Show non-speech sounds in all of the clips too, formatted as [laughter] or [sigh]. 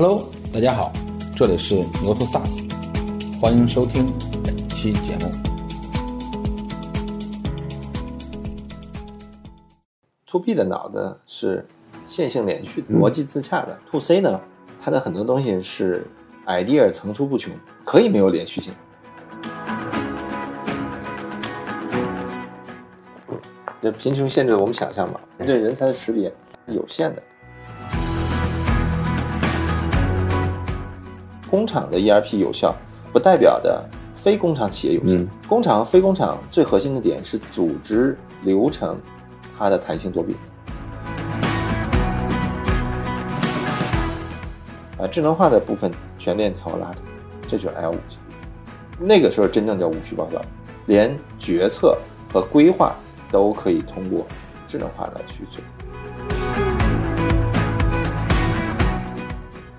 Hello，大家好，这里是牛头 SaaS，欢迎收听本期节目。To B 的脑子是线性连续的、逻辑自洽的。To C 呢，它的很多东西是 idea 层出不穷，可以没有连续性。这贫穷限制了我们想象嘛，对人才的识别是有限的。工厂的 ERP 有效，不代表的非工厂企业有效。嗯工厂和非工厂最核心的点是组织流程，它的弹性多变。啊，智能化的部分全链条拉动，这就是 L 五级。那个时候真正叫无需报告，连决策和规划都可以通过智能化来去做。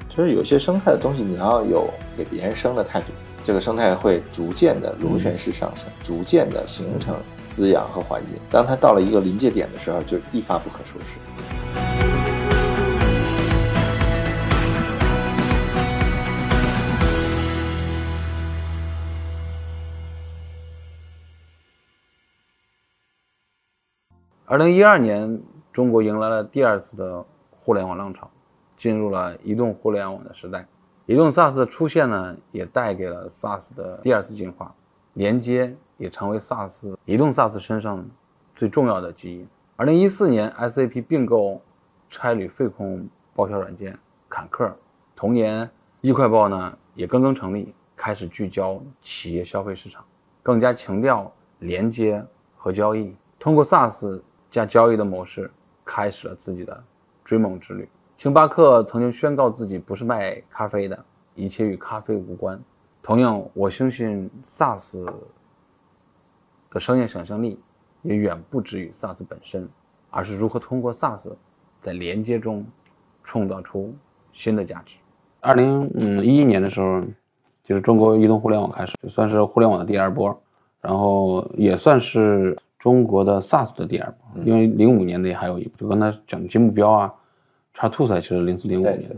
就是有些生态的东西，你要有给别人生的态度，这个生态会逐渐的螺旋式上升，逐渐的形成滋养和环境。当它到了一个临界点的时候，就一发不可收拾。二零一二年，中国迎来了第二次的互联网浪潮，进入了移动互联网的时代。移动 SaaS 的出现呢，也带给了 SaaS 的第二次进化，连接也成为 SaaS 移动 SaaS 身上最重要的基因。二零一四年，SAP 并购差旅费控报销软件坎克，同年易快报呢也刚刚成立，开始聚焦企业消费市场，更加强调连接和交易，通过 SaaS 加交易的模式，开始了自己的追梦之旅。星巴克曾经宣告自己不是卖咖啡的，一切与咖啡无关。同样，我相信 SaaS 的商业想象力也远不止于 SaaS 本身，而是如何通过 SaaS 在连接中创造出新的价值。二零嗯一一年的时候，就是中国移动互联网开始，就算是互联网的第二波，然后也算是中国的 SaaS 的第二波，因为零五年的也还有一波，就刚才讲的金目标啊，叉兔才其实零四零五年的。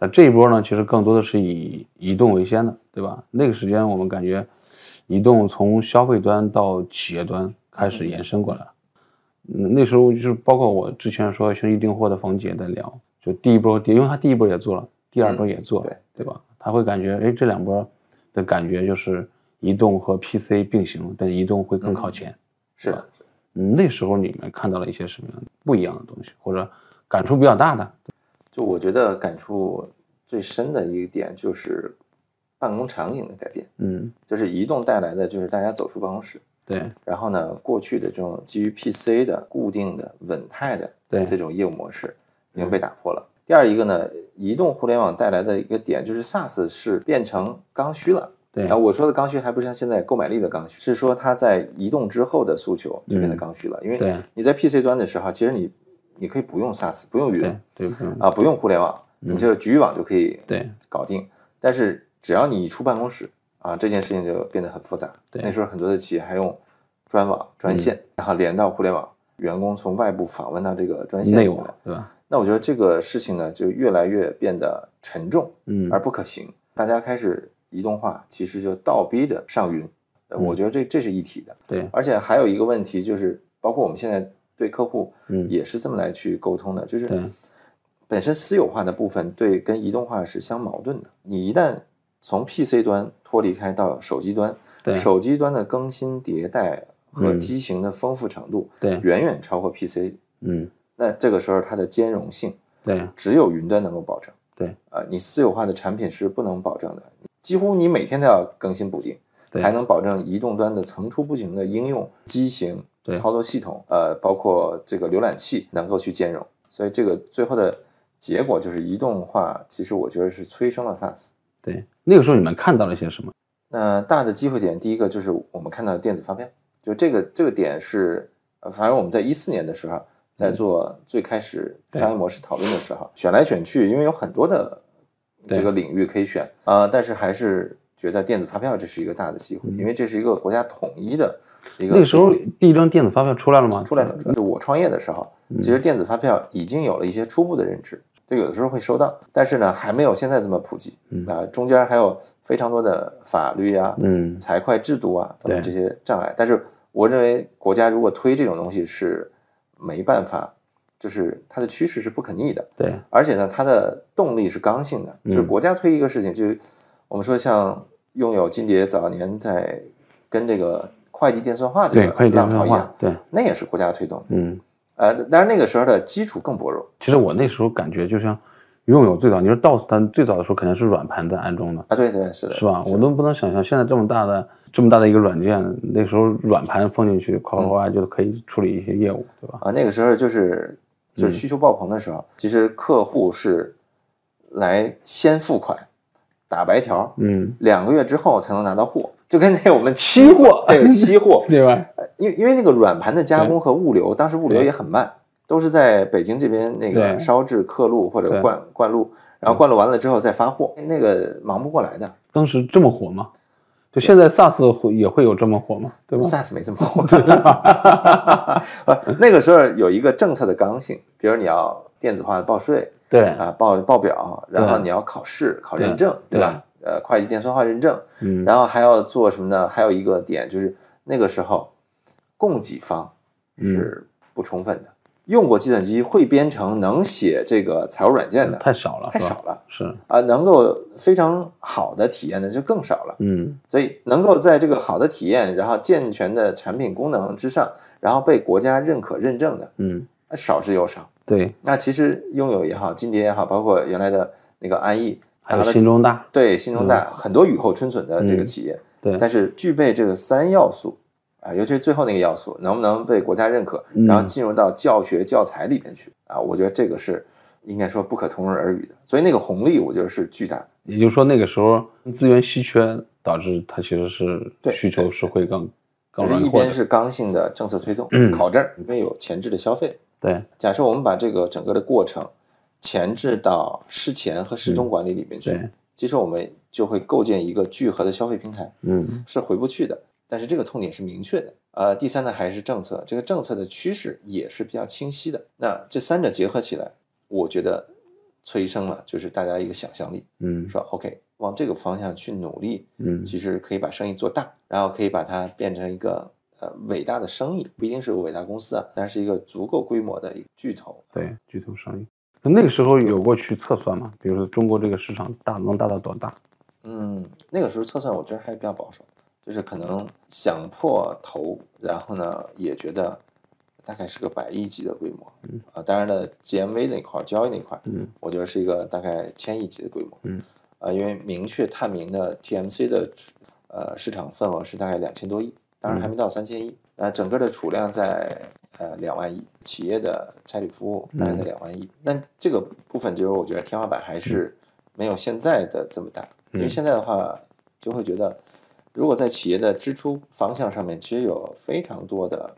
那这一波呢，其实更多的是以移动为先的，对吧？那个时间我们感觉，移动从消费端到企业端开始延伸过来了。嗯，那时候就是包括我之前说兄弟订货的冯姐在聊，就第一波，因为他第一波也做了，第二波也做了，对对吧？他会感觉，哎，这两波的感觉就是移动和 PC 并行，但移动会更靠前。是的，嗯，那时候你们看到了一些什么样的不一样的东西，或者感触比较大的？就我觉得感触最深的一个点就是办公场景的改变，嗯，就是移动带来的就是大家走出办公室，对然后呢，过去的这种基于 PC 的固定的稳态的对这种业务模式已经被打破了。第二一个呢，移动互联网带来的一个点就是 SaaS 是变成刚需了。对然后我说的刚需还不是像现在购买力的刚需，是说它在移动之后的诉求就变得刚需了。因为你在 PC 端的时候，其实你你可以不用 SaaS，不用云对对，嗯啊，不用互联网，你就局域网就可以对搞定。但是只要你一出办公室啊，这件事情就变得很复杂。对那时候很多的企业还用专网、专线，然后连到互联网，员工从外部访问到这个专线内里来。网对吧？那我觉得这个事情呢，就越来越变得沉重嗯而不可行。大家开始移动化，其实就倒逼着上云。我觉得这这是一体的。对而且还有一个问题就是，包括我们现在对客户嗯也是这么来去沟通的，就是本身私有化的部分对跟移动化是相矛盾的。你一旦从 PC 端脱离开到手机端，对手机端的更新迭代和嗯机型的丰富程度，对远远超过 PC。嗯那这个时候它的兼容性对只有云端能够保证。对啊、你私有化的产品是不能保证的，几乎你每天都要更新补丁，才能保证移动端的层出不穷的应用、机型、对操作系统，呃，包括这个浏览器能够去兼容。所以这个最后的结果就是移动化，其实我觉得是催生了 SaaS。对，那个时候你们看到了些什么？那大的机会点，第一个就是我们看到的电子发票，就这个这个点是，呃反正我们在一四年的时候，在做最开始商业模式讨论的时候，选来选去，因为有很多的这个领域可以选啊、但是还是觉得电子发票这是一个大的机会，因为这是一个国家统一的那个时候第一张电子发票出来了吗？出来了。就是我创业的时候，其实电子发票已经有了一些初步的认知，就有的时候会收到，但是呢，还没有现在这么普及嗯。啊、中间还有非常多的法律啊、嗯财会制度啊等等这些障碍。但是我认为国家如果推这种东西是没办法，就是它的趋势是不可逆的，对，而且呢，它的动力是刚性的，就是嗯国家推一个事情，就是我们说像拥有金蝶早年在跟这个会计电算化这对，个快点浪潮一样，，对，那也是国家推动的。嗯。呃，但是那个时候的基础更薄弱其实我那时候感觉就像拥有最早，你说 DOS 它最早的时候肯定是软盘在安装的，啊，对对是的，是吧？我都不能想象现在这么大的这么大的一个软件，那时候软盘放进去，夸夸夸就可以处理一些业务，对吧？啊，那个时候就是就是需求爆棚的时候，其实客户是来先付款打白条，嗯，两个月之后才能拿到货，就跟那个我们期货 [laughs] 这个期货，[laughs] 对吧？呃因为因为那个软盘的加工和物流，当时物流也很慢，都是在北京这边那个烧制刻录或者灌灌录，然后灌录完了之后再发货，那个忙不过来的。当时这么火吗？就现在 SaaS 会也会有这么火吗？对吧？SaaS 没这么火，[laughs] 呃，那个时候有一个政策的刚性，比如你要电子化的报税对，啊，报报表，然后你要考试考认证，对对吧？呃，会计电算化认证，嗯，然后还要做什么呢？还有一个点就是那个时候供给方是不充分的，用过计算机会编程能写这个财务软件的太少了，太少了是，啊，能够非常好的体验的就更少了。嗯所以能够在这个好的体验，然后健全的产品功能之上，然后被国家认可认证的嗯，少之又少。对，那其实拥有也好，金蝶也好，包括原来的那个安逸，还有新中大，对新中大很多雨后春笋的这个嗯企业，对，但是具备这个三要素啊，尤其是最后那个要素，能不能被国家认可，嗯然后进入到教学教材里边去啊？我觉得这个是应该说不可同日而语的。所以那个红利，我觉得是巨大的。也就是说那个时候资源稀缺，导致它其实是对需求是会更更就是一边是刚性的政策推动，嗯考证，一边有前置的消费。对，假设我们把这个整个的过程前置到事前和事中管理里面去，对，其实我们就会构建一个聚合的消费平台。嗯是回不去的。但是这个痛点是明确的。呃，第三呢还是政策，这个政策的趋势也是比较清晰的。那这三者结合起来，我觉得催生了就是大家一个想象力，嗯说 OK 往这个方向去努力，嗯其实可以把生意做大，然后可以把它变成一个呃伟大的生意，不一定是个伟大公司啊，但是一个足够规模的一个巨头。对，巨头生意。那那个时候有过去测算吗？比如说中国这个市场大能大到多大？嗯，那个时候测算我觉得还是比较保守，就是可能想破头，然后呢也觉得大概是个百亿级的规模，嗯啊，当然了，GMV 那块儿交易那块儿，嗯我觉得是一个大概千亿级的规模，嗯，啊，因为明确探明的 TMC 的呃市场份额是大概两千多亿，当然还没到三千亿，那整个的储量在呃两万亿，企业的差旅服务大概在两万亿，那这个部分就是我觉得天花板还是没有现在的这么大，因为嗯现在的话就会觉得，如果在企业的支出方向上面，其实有非常多的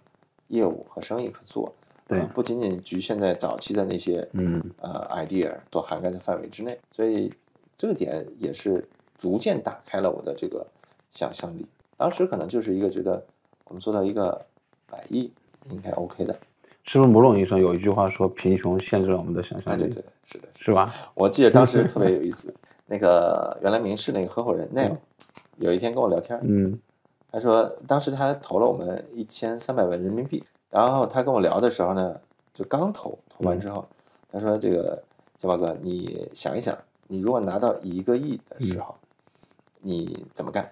业务和生意可做，对。呃不仅仅局限在早期的那些嗯。呃 idea 所涵盖的范围之内，所以这个点也是逐渐打开了我的这个想象力。当时可能就是一个觉得我们做到一个百亿应该 OK 的，是不是某种意义上有一句话说贫穷限制了我们的想象哎，力？对对，是的，是吧？我记得当时特别有意思，[laughs] 那个原来明仕那个合伙人 Neil 有一天跟我聊天，嗯他说当时他投了我们一千三百万人民币，然后他跟我聊的时候呢，就刚投投完之后，他说这个小马哥，你想一想，你如果拿到一个亿的时候，你怎么干？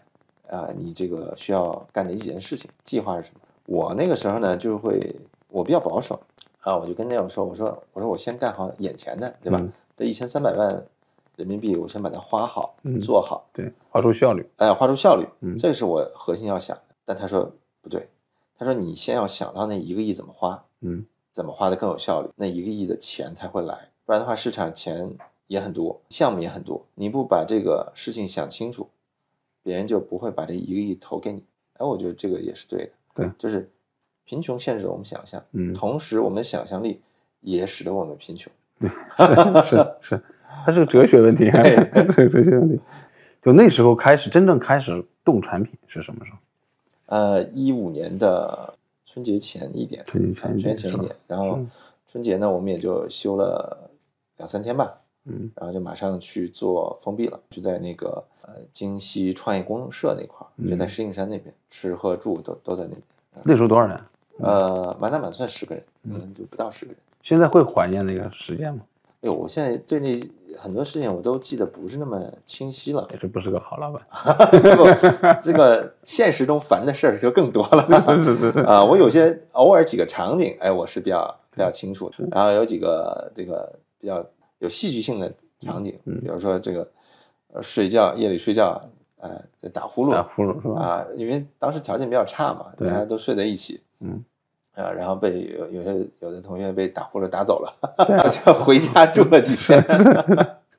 啊、你这个需要干哪几件事情？计划是什么？我那个时候呢，就会我比较保守啊，我就跟那友说，我说我说我先干好眼前的，对吧？嗯这一千三百万人民币，我先把它花好，嗯做好，对，花出效率。哎，花出效率，嗯这是我核心要想的。但他说不对，他说你先要想到那一个亿怎么花，嗯怎么花的更有效率，那一个亿的钱才会来，不然的话市场钱也很多，项目也很多，你不把这个事情想清楚，别人就不会把这一个亿投给你。哎，我觉得这个也是对的，对就是贫穷限制了我们想象，嗯，同时我们的想象力也使得我们贫穷。[laughs] 是是是，它是个哲学问题，[laughs] 对是哲学问题。就那时候开始，真正开始动产品是什么时候？呃，一五年的春节前一点，春节前一点春节前一点，然后嗯春节呢，我们也就休了两三天吧，嗯，然后就马上去做封闭了，就在那个呃京西创业公社那块儿，就在石景山那边，吃喝住都都在那边。那时候多少人？呃，满打满算十个人，嗯，就不到十个人。现在会怀念那个时间吗？哎呦，我现在对那很多事情我都记得不是那么清晰了。这不是个好老板。[laughs] 不，这个现实中烦的事儿就更多了。是是是。啊，我有些偶尔几个场景，哎，我是比较比较清楚的。然后有几个这个比较有戏剧性的场景，比如说这个呃睡觉夜里睡觉，呃，在打呼噜，打呼噜是吧？啊，因为当时条件比较差嘛，大家都睡在一起，嗯，啊，然后被有有些有的同学被打呼噜打走了，[laughs] 就回家住了几天。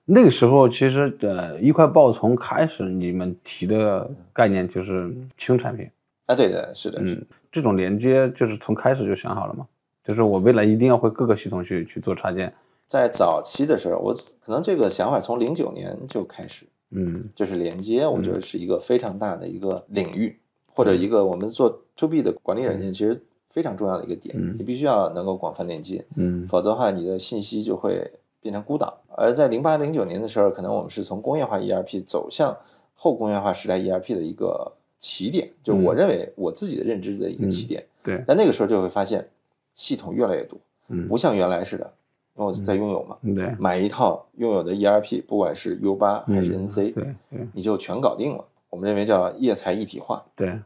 那个时候其实呃，一块报从开始你们提的概念就是轻产品啊，对的，是的，嗯，这种连接就是从开始就想好了嘛，就是我未来一定要会各个系统去去做插件。在早期的时候，我可能这个想法从零九年就开始，嗯，就是连接，我觉得是一个非常大的一个领域，或者一个我们做 to B 的管理软件，其实非常重要的一个点，你必须要能够广泛连接，嗯，否则的话，你的信息就会变成孤岛。而在零八零九年的时候，可能我们是从工业化 ERP 走向后工业化时代 ERP 的一个起点，就我认为我自己的认知的一个起点。对，但那个时候就会发现系统越来越多，嗯不像原来似的。因为我在拥有嘛，对，买一套拥有的 ERP，不管是 U 八还是 NC，、对对你就全搞定了。我们认为叫业财一体化，对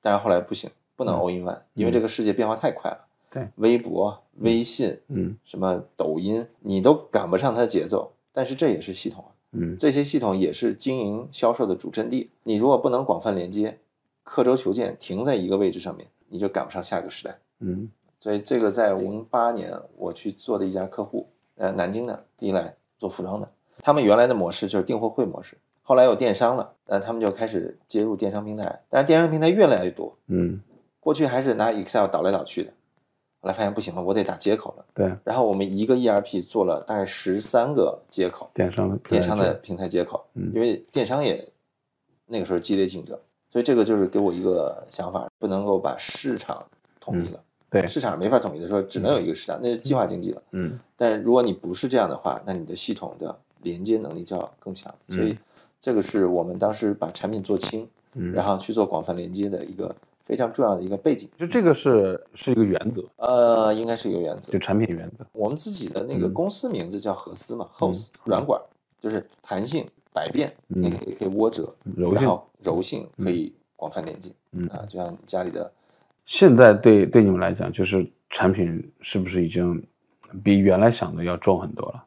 但是后来不行，不能 all in one，、因为这个世界变化太快了。对，微博、微信，嗯什么抖音，你都赶不上它的节奏。但是这也是系统啊，嗯这些系统也是经营销售的主阵地。你如果不能广泛连接，刻舟求剑停在一个位置上面，你就赶不上下个时代。嗯所以这个在零八年我去做的一家客户，呃，南京的第一来做服装的，他们原来的模式就是订货会模式，后来有电商了，呃，他们就开始接入电商平台，但是电商平台越来越多，嗯，过去还是拿 Excel 导来导去的，后来发现不行了，我得打接口了，对，然后我们一个 ERP 做了大概十三个接口，电商的电商的平台接口，嗯。因为电商也那个时候激烈竞争，所以这个就是给我一个想法，不能够把市场统一了。对，市场没法统一的时候，只能有一个市场，那是计划经济了。嗯但如果你不是这样的话，那你的系统的连接能力就要更强。所以这个是我们当时把产品做轻，嗯，然后去做广泛连接的一个非常重要的一个背景。就这个是是一个原则，呃，应该是一个原则就。产品原则。我们自己的那个嗯公司名字叫合思嘛，host 软管，就是弹性、百变，嗯也可以也可以涡折，柔性然后柔性可以广泛连接。嗯啊，就像你家里的现在对对你们来讲，就是产品是不是已经比原来想的要重很多了？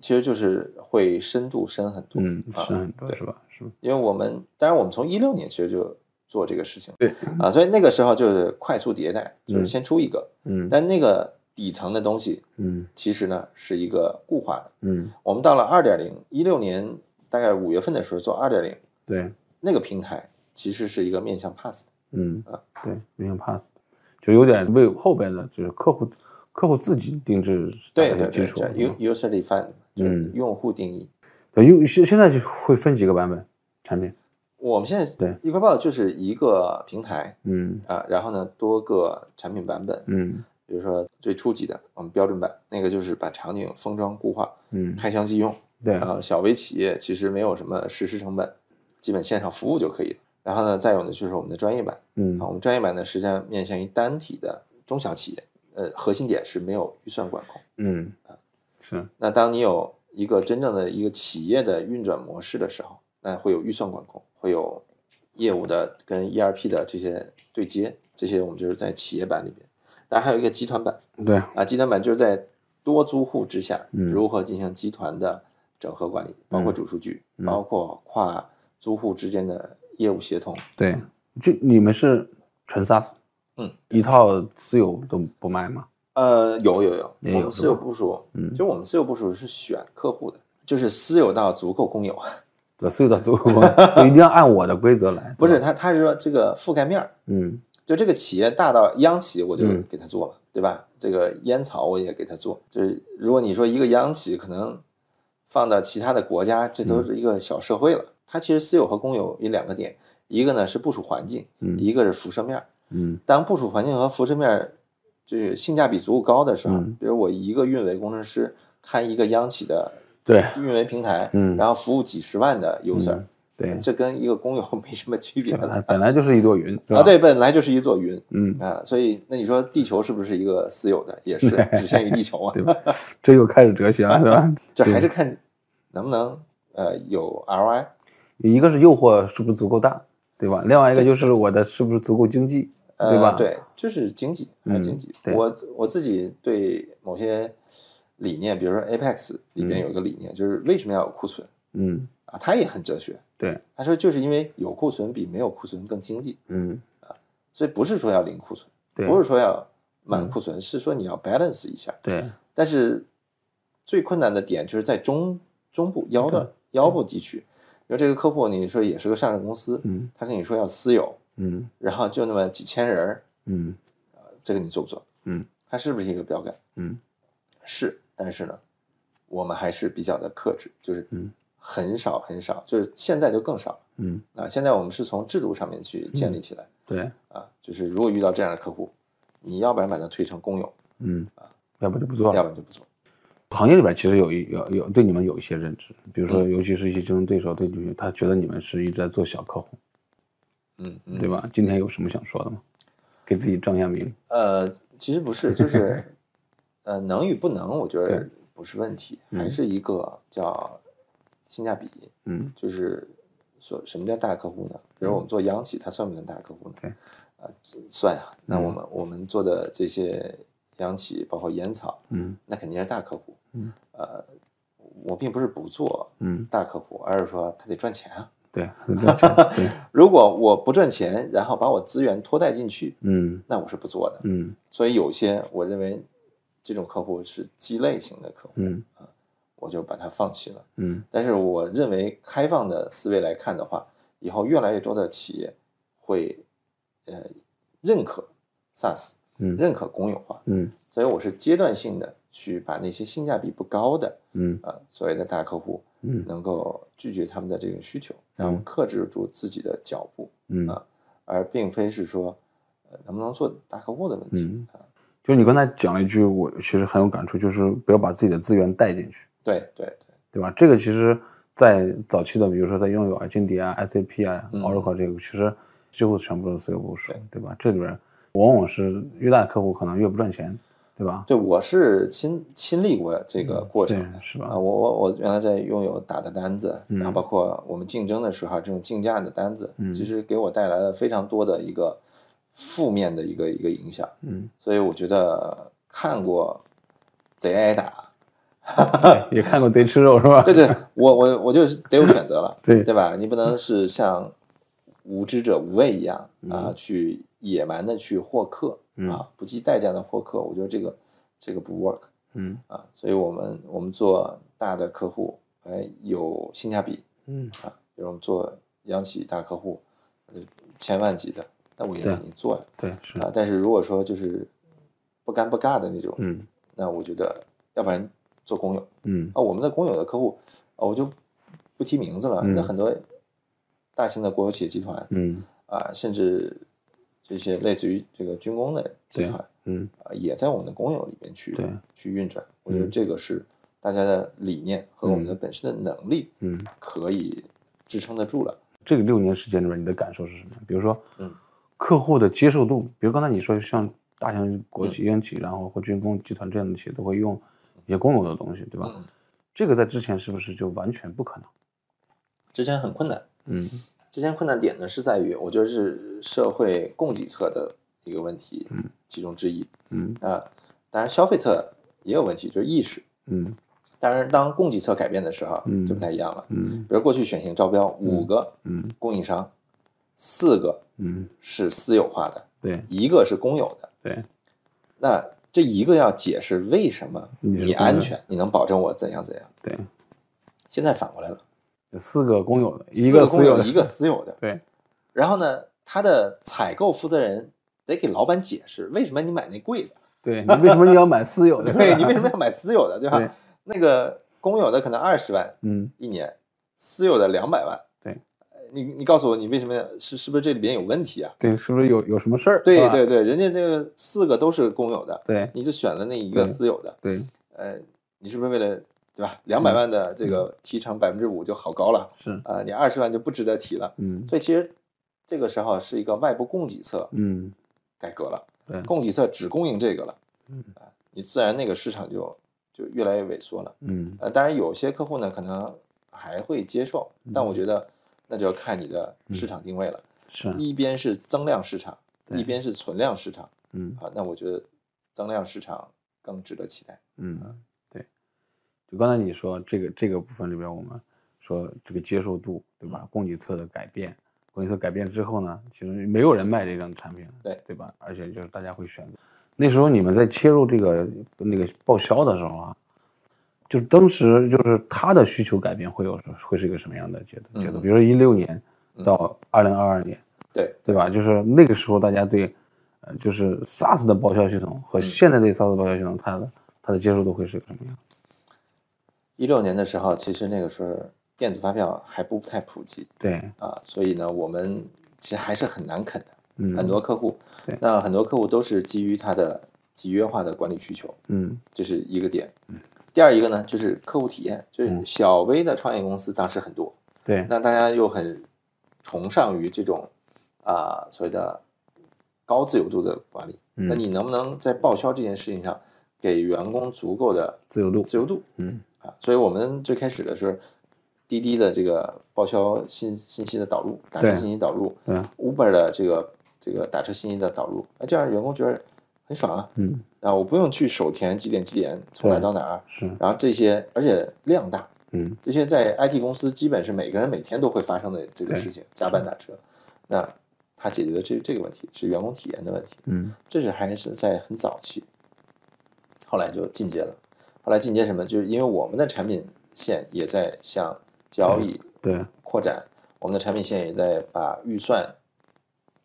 其实就是会深度深很多，嗯，啊深很多对是吧？是吧？因为我们当然我们从一六年其实就做这个事情，对啊，所以那个时候就是快速迭代，就是嗯先出一个，嗯但那个底层的东西嗯其实呢是一个固化的。嗯，我们到了二点零，一六年大概五月份的时候做二点零，对，那个平台其实是一个面向 pass 的，嗯啊，对，没有 pass，就有点为后边的就是客户客户自己定制打对对基础叫。U user defined，就是嗯用户定义。对，用现现在就会分几个版本产品。我们现在对一块报就是一个平台嗯啊，然后呢多个产品版本，嗯比如说最初级的我们标准版，那个就是把场景封装固化，嗯，开箱即用。对，啊，小微企业其实没有什么实施成本，基本线上服务就可以了。然后呢，再有呢就是我们的专业版。嗯。啊，我们专业版呢实际上面向于单体的中小企业，呃，核心点是没有预算管控。嗯啊。是。那当你有一个真正的一个企业的运转模式的时候，那会有预算管控，会有业务的跟 ERP 的这些对接，这些我们就是在企业版里边。当然还有一个集团版对，啊，集团版就是在多租户之下嗯。如何进行集团的整合管理，包括主数据，嗯。包括跨租户之间的业务协同。对，这你们是纯 SaaS，嗯，一套私有都不卖吗？呃，有有有，我们私有部署，嗯就我们私有部署是选客户的，就是私有到足够公有。对，私有到足够吗，[laughs] 我一定要按我的规则来。[laughs] 不是，他，他是说这个覆盖面儿，嗯就这个企业大到央企，我就嗯给他做了，对吧？这个烟草我也给他做，就是如果你说一个央企可能放到其他的国家，这都是一个小社会了。它其实私有和公有有两个点，一个呢是部署环境，嗯一个是辐射面儿。嗯当部署环境和辐射面儿就是性价比足够高的时候，嗯比如我一个运维工程师开一个央企的对运维平台，嗯然后服务几十万的 user，、对，这跟一个公有 [laughs] 没什么区别的本来就是一朵云，啊，，对，本来就是一座云嗯，啊，所以那你说地球是不是一个私有的？也是只限于地球啊，对吧？这又开始哲学了，是吧？[laughs] 这还是看能不能呃有 ROI。一个是诱惑是不是足够大，对吧？另外一个就是我的是不是足够经济，呃，对吧？，对，就是经济，还是经济。对我我自己对某些理念，比如说 Apex 里面有一个理念，就是为什么要有库存嗯，啊？他也很哲学，对，他说就是因为有库存比没有库存更经济，嗯，啊所以不是说要零库存，对，不是说要满库存，是说你要 balance 一下。对，但是最困难的点就是在中中部腰的腰部地区，因为这个客户你说也是个上市公司，嗯他跟你说要私有，嗯然后就那么几千人儿，嗯这个你做不做？嗯它是不是一个标杆？嗯是，但是呢，我们还是比较的克制，就是嗯很少很少，就是现在就更少了嗯，啊。现在我们是从制度上面去建立起来、对，啊，就是如果遇到这样的客户，你要不然把它推成公有，嗯啊，要不就不做了。要不然就不做。行业里边其实有一有有对你们有一些认知，比如说，嗯尤其是一些竞争对手对你们，他觉得你们是一直在做小客户，嗯嗯，对吧？今天有什么想说的吗？给自己正一下名。呃，其实不是，就是 [laughs] 呃，能与不能，我觉得不是问题，嗯还是一个叫性价比，嗯就是说什么叫大客户呢？比如我们做央企，它算不算大客户呢？对，呃、算啊。那嗯我们、我们做的这些央企，包括烟草，嗯那肯定是大客户。嗯，呃，我并不是不做嗯，大客户，而是说他得赚钱啊。对，[laughs] 如果我不赚钱，然后把我资源拖带进去，嗯那我是不做的。嗯所以有些我认为这种客户是鸡肋型的客户，嗯我就把它放弃了。嗯但是我认为开放的思维来看的话，以后越来越多的企业会呃认可 SaaS，嗯。认可公有化，嗯。所以我是阶段性的去把那些性价比不高的嗯。呃所谓的大客户嗯。能够拒绝他们的这种需求，然后克制住自己的脚步，嗯。啊而并非是说呃能不能做大客户的问题。嗯，就是你刚才讲了一句，我其实很有感触，就是不要把自己的资源带进去，对对对，对吧？这个其实，在早期的，比如说在拥有啊、金蝶啊、SAP 啊、嗯。Oracle 这个，其实几乎全部都是私有部署对，对吧？这里边往往是越大的客户可能越不赚钱，对吧？对我是亲亲历过这个过程是吧啊，我我我原来在拥有打的单子，嗯然后包括我们竞争的时候，这种竞价的单子，嗯其实给我带来了非常多的一个负面的一个一个影响。嗯，所以我觉得看过贼挨打，[laughs] 也看过贼吃肉是吧？[laughs] 对对，我我我就得有选择了，[laughs] 对对吧？你不能是像无知者无畏一样啊，嗯去野蛮的去获客嗯。啊，不计代价的获客，我觉得这个这个不 work。嗯。啊，所以我们我们做大的客户，哎，有性价比嗯。啊，比如我们做央企大客户，呃千万级的，那我也对肯定做呀对是啊。但是如果说就是不干不尬的那种，嗯那我觉得要不然做公有嗯。啊，我们的公有的客户啊，我就不提名字了，嗯。那很多大型的国有企业集团嗯。啊，甚至这些类似于这个军工的集对团。嗯啊，也在我们的公有里面去对去运转。我觉得嗯这个是大家的理念和我们的本身的能力嗯，可以支撑得住了。这个六年时间里面，你的感受是什么？比如说，嗯，客户的接受度，比如刚才你说像大型国嗯企、央企，然后或军工集团这样的企业都会用一些公有的东西，对吧？嗯，这个在之前是不是就完全不可能？之前很困难，嗯之前困难点呢是在于，我觉得是社会供给侧的一个问题，嗯，其中之一。嗯啊，当然消费侧也有问题，就是意识。嗯当然，当供给侧改变的时候，嗯就不太一样了。嗯比如过去选型招标五个嗯供应商，四个嗯，是私有化的，对一个是公有的。对，那这一个要解释为什么你安全，你能保证我怎样怎样。对，现在反过来了，四个公有的，一个私有的，一个私有的。对，[laughs] 然后呢，他的采购负责人得给老板解释为什么你买那贵的，对你为什么你要买私有的？[laughs] 对你为什么 [laughs] 要买私有的，对吧？对那个公有的可能二十万嗯，一年，私有的两百万。对呃，你你告诉我，你为什么是是不是这里边有问题啊？对，是不是有有什么事儿？对对对，人家那个四个都是公有的，对你就选了那一个私有的，对，呃，你是不是为了对吧？两百万的这个提成百分之五就好高了是，啊、你二十万就不值得提了。嗯所以其实这个时候是一个外部供给侧嗯改革了，对供给侧只供应这个了，嗯啊，你自然那个市场就就越来越萎缩了。嗯呃，当然有些客户呢可能还会接受，但我觉得那就要看你的市场定位了。是，一边是增量市场，对一边是存量市场嗯啊，那我觉得增量市场更值得期待。嗯，对。就刚才你说这个这个部分里边，我们说这个接受度，对吧？供给侧的改变，供给侧改变之后呢，其实没有人卖这种产品，对对吧？而且就是大家会选择。那时候你们在切入这个那个报销的时候啊，就是当时就是他的需求改变会有会是一个什么样的阶段？阶段？嗯比如说一六年到二零二二年，对，对吧？就是那个时候大家对，呃，就是 SaaS 的报销系统和现在对 SaaS 的报销系统，它的它的接受度会是个什么样？一六年的时候，其实那个时候电子发票还不太普及对，啊，所以呢，我们其实还是很难啃的。嗯，很多客户对，那很多客户都是基于他的集约化的管理需求，嗯这是一个点。嗯第二一个呢，就是客户体验，就是小微的创业公司当时很多，对，那大家又很崇尚于这种啊、所谓的高自由度的管理。嗯那你能不能在报销这件事情上给员工足够的自由度，自由度嗯啊？所以我们最开始的是滴滴的这个报销信信息的导入，打车信息导入对，，Uber 的这个这个打车信息的导入，那这样员工觉得很爽啊。嗯啊，我不用去手填几点几点从哪儿到哪儿，是，然后这些而且量大，嗯这些在 IT 公司基本是每个人每天都会发生的这个事情，加班打车，那它解决的这这个问题是员工体验的问题，嗯这是还是在很早期，后来就进阶了，后来进阶什么？就是因为我们的产品线也在向交易对扩展，我们的产品线也在把预算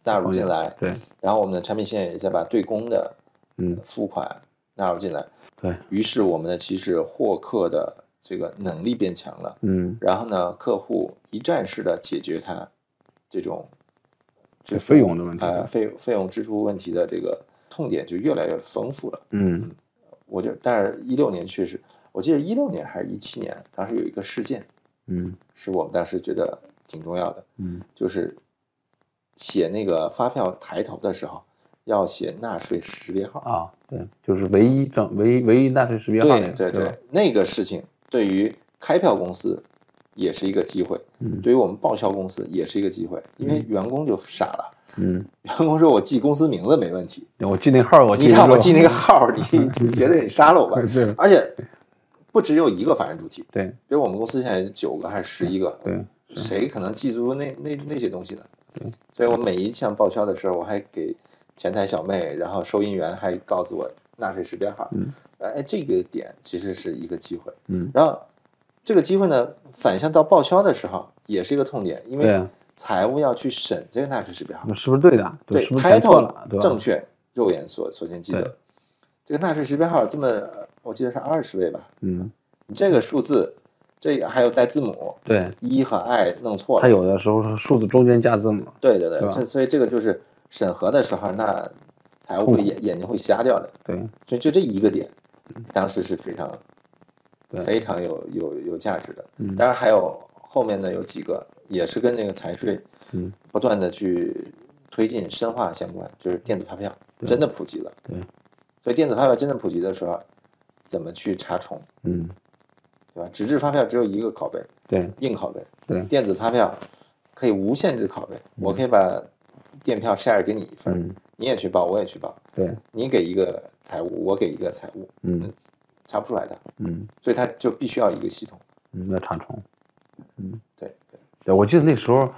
纳入进来，对，然后我们的产品线也在把对公的嗯付款纳入进来，对，于是我们的其实获客的这个能力变强了。嗯然后呢，客户一站式的解决他这种这费用的问题，呃费费用支出问题的这个痛点就越来越丰富了。嗯我就但是一六年去是，我记得一六年还是一七年，当时有一个事件嗯是我们当时觉得挺重要的，嗯就是写那个发票抬头的时候要写纳税识别号。啊，对，就是唯一证唯一唯一纳税识别号那对对，对，那个事情对于开票公司也是一个机会，嗯对于我们报销公司也是一个机会，因为员工就傻了，嗯，员工说我记公司名字没问题，我记那号，我记你让我记那个号，你你觉得你杀了我吧？[laughs] 对。而且不只有一个法人主体，对。比如我们公司现在九个还是十一个，对，谁可能记住那那那些东西呢？所以我每一项报销的时候，我还给前台小妹，然后收银员还告诉我纳税识别号。嗯，哎，这个点其实是一个机会。嗯，然后这个机会呢，反向到报销的时候也是一个痛点，因为啊，财务要去审这个纳税识别号，那是不是对的？对是不是错 title？正确，肉眼所所见即得。这个纳税识别号这么，呃我记得是二十位吧？嗯，你这个数字，这个还有带字母对，一和 i 弄错了它，有的时候是数字中间加字母，对对对，这所以这个就是审核的时候，那财务会眼眼睛会瞎掉的。对，所以就这一个点，当时是非常非常有有有价值的。嗯当然还有后面呢有几个也是跟那个财税嗯。不断的去推进深化相关，就是电子发票真的普及了。对，所以电子发票真的普及的时候，怎么去查重，嗯，对吧？纸质发票只有一个拷贝，对。硬拷贝。对。嗯电子发票可以无限制拷贝，我可以把电票 share 给你一份，嗯。你也去报，我也去报，对，你给一个财务，我给一个财务，嗯。查不出来的，嗯。所以它就必须要一个系统。嗯，要查重。嗯。对，对，我记得那时候，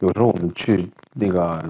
有时候我们去那个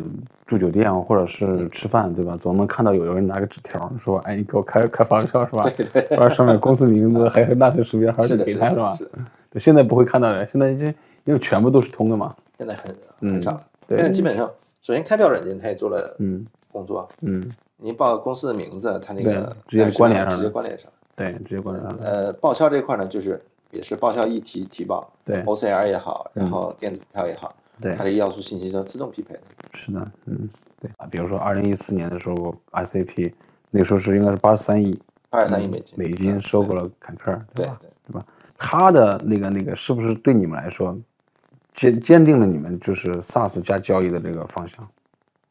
住酒店或者是吃饭，对吧？总能看到有人拿个纸条说：“哎，你给我开开发票是吧？”对对，完了上面公司名字还有纳税识别号是给他吧？是的，对，现在不会看到的，现在这因为全部都是通的嘛。现在很嗯很少了。对现在基本上，首先开票软件它也做了嗯工作，嗯，你报公司的名字，它那个直接关联上直接关联上。对，直接关联上了。呃，报销这块呢，就是也是报销一提提报对，OCR 也好，然后电子票也好，对它，的要素信息都自动匹配的。是的，嗯，对啊，比如说二零一四年的时候，SAP 那个时候是应该是八十三亿，八十三亿美金，美金收购了坎特尔，吧？对对，对吧？他的那个那个是不是对你们来说坚坚定了你们就是 SaaS 加交易的这个方向？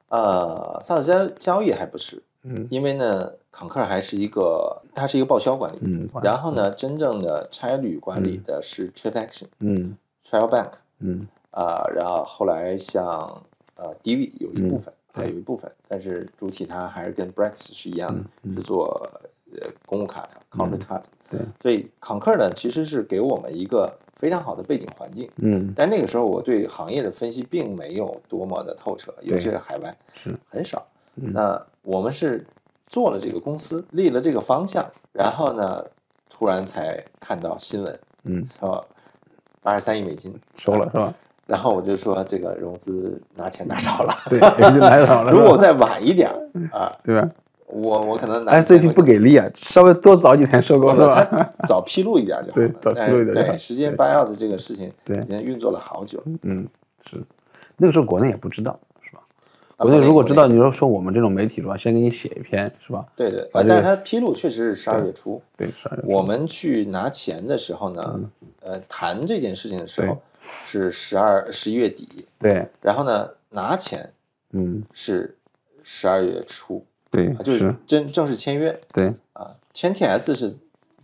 呃，SaaS 加交易还不是，嗯因为呢，康克尔还是一个，它是一个报销管理，嗯然后呢，真正的差旅管理的是 Trip Action、嗯 Trail Bank 嗯啊、然后后来像呃 DV 有一部分，啊、对有一部分，但是主体它还是跟 Brex 是一样的，嗯是做呃公务卡呀，Country Card，、对，所以康克尔呢其实是给我们一个非常好的背景环境，嗯但那个时候我对行业的分析并没有多么的透彻，尤其是海外是很少。嗯那我们是做了这个公司，立了这个方向，然后呢，突然才看到新闻嗯说八十三亿美金收了是吧？然后我就说这个融资拿钱拿少了，[laughs] 对，也就来早了。如果再晚一点啊，对吧我我可能拿哎，最近不给力啊，稍微多早几天收购是吧？早披露一点就好了。对早披露一点对，时间 buyout 的这个事情对已经运作了好久。嗯，是，那个时候国内也不知道国内如果知道，你说说我们这种媒体的话，先给你写一篇是吧？对对，把这个呃但是他披露确实是十二月初。对，十二月初我们去拿钱的时候呢，呃，谈这件事情的时候是十二十一月底，对，然后呢，拿钱嗯，是十二月初，对啊，就是是，真正式签约对，啊。签 TS 是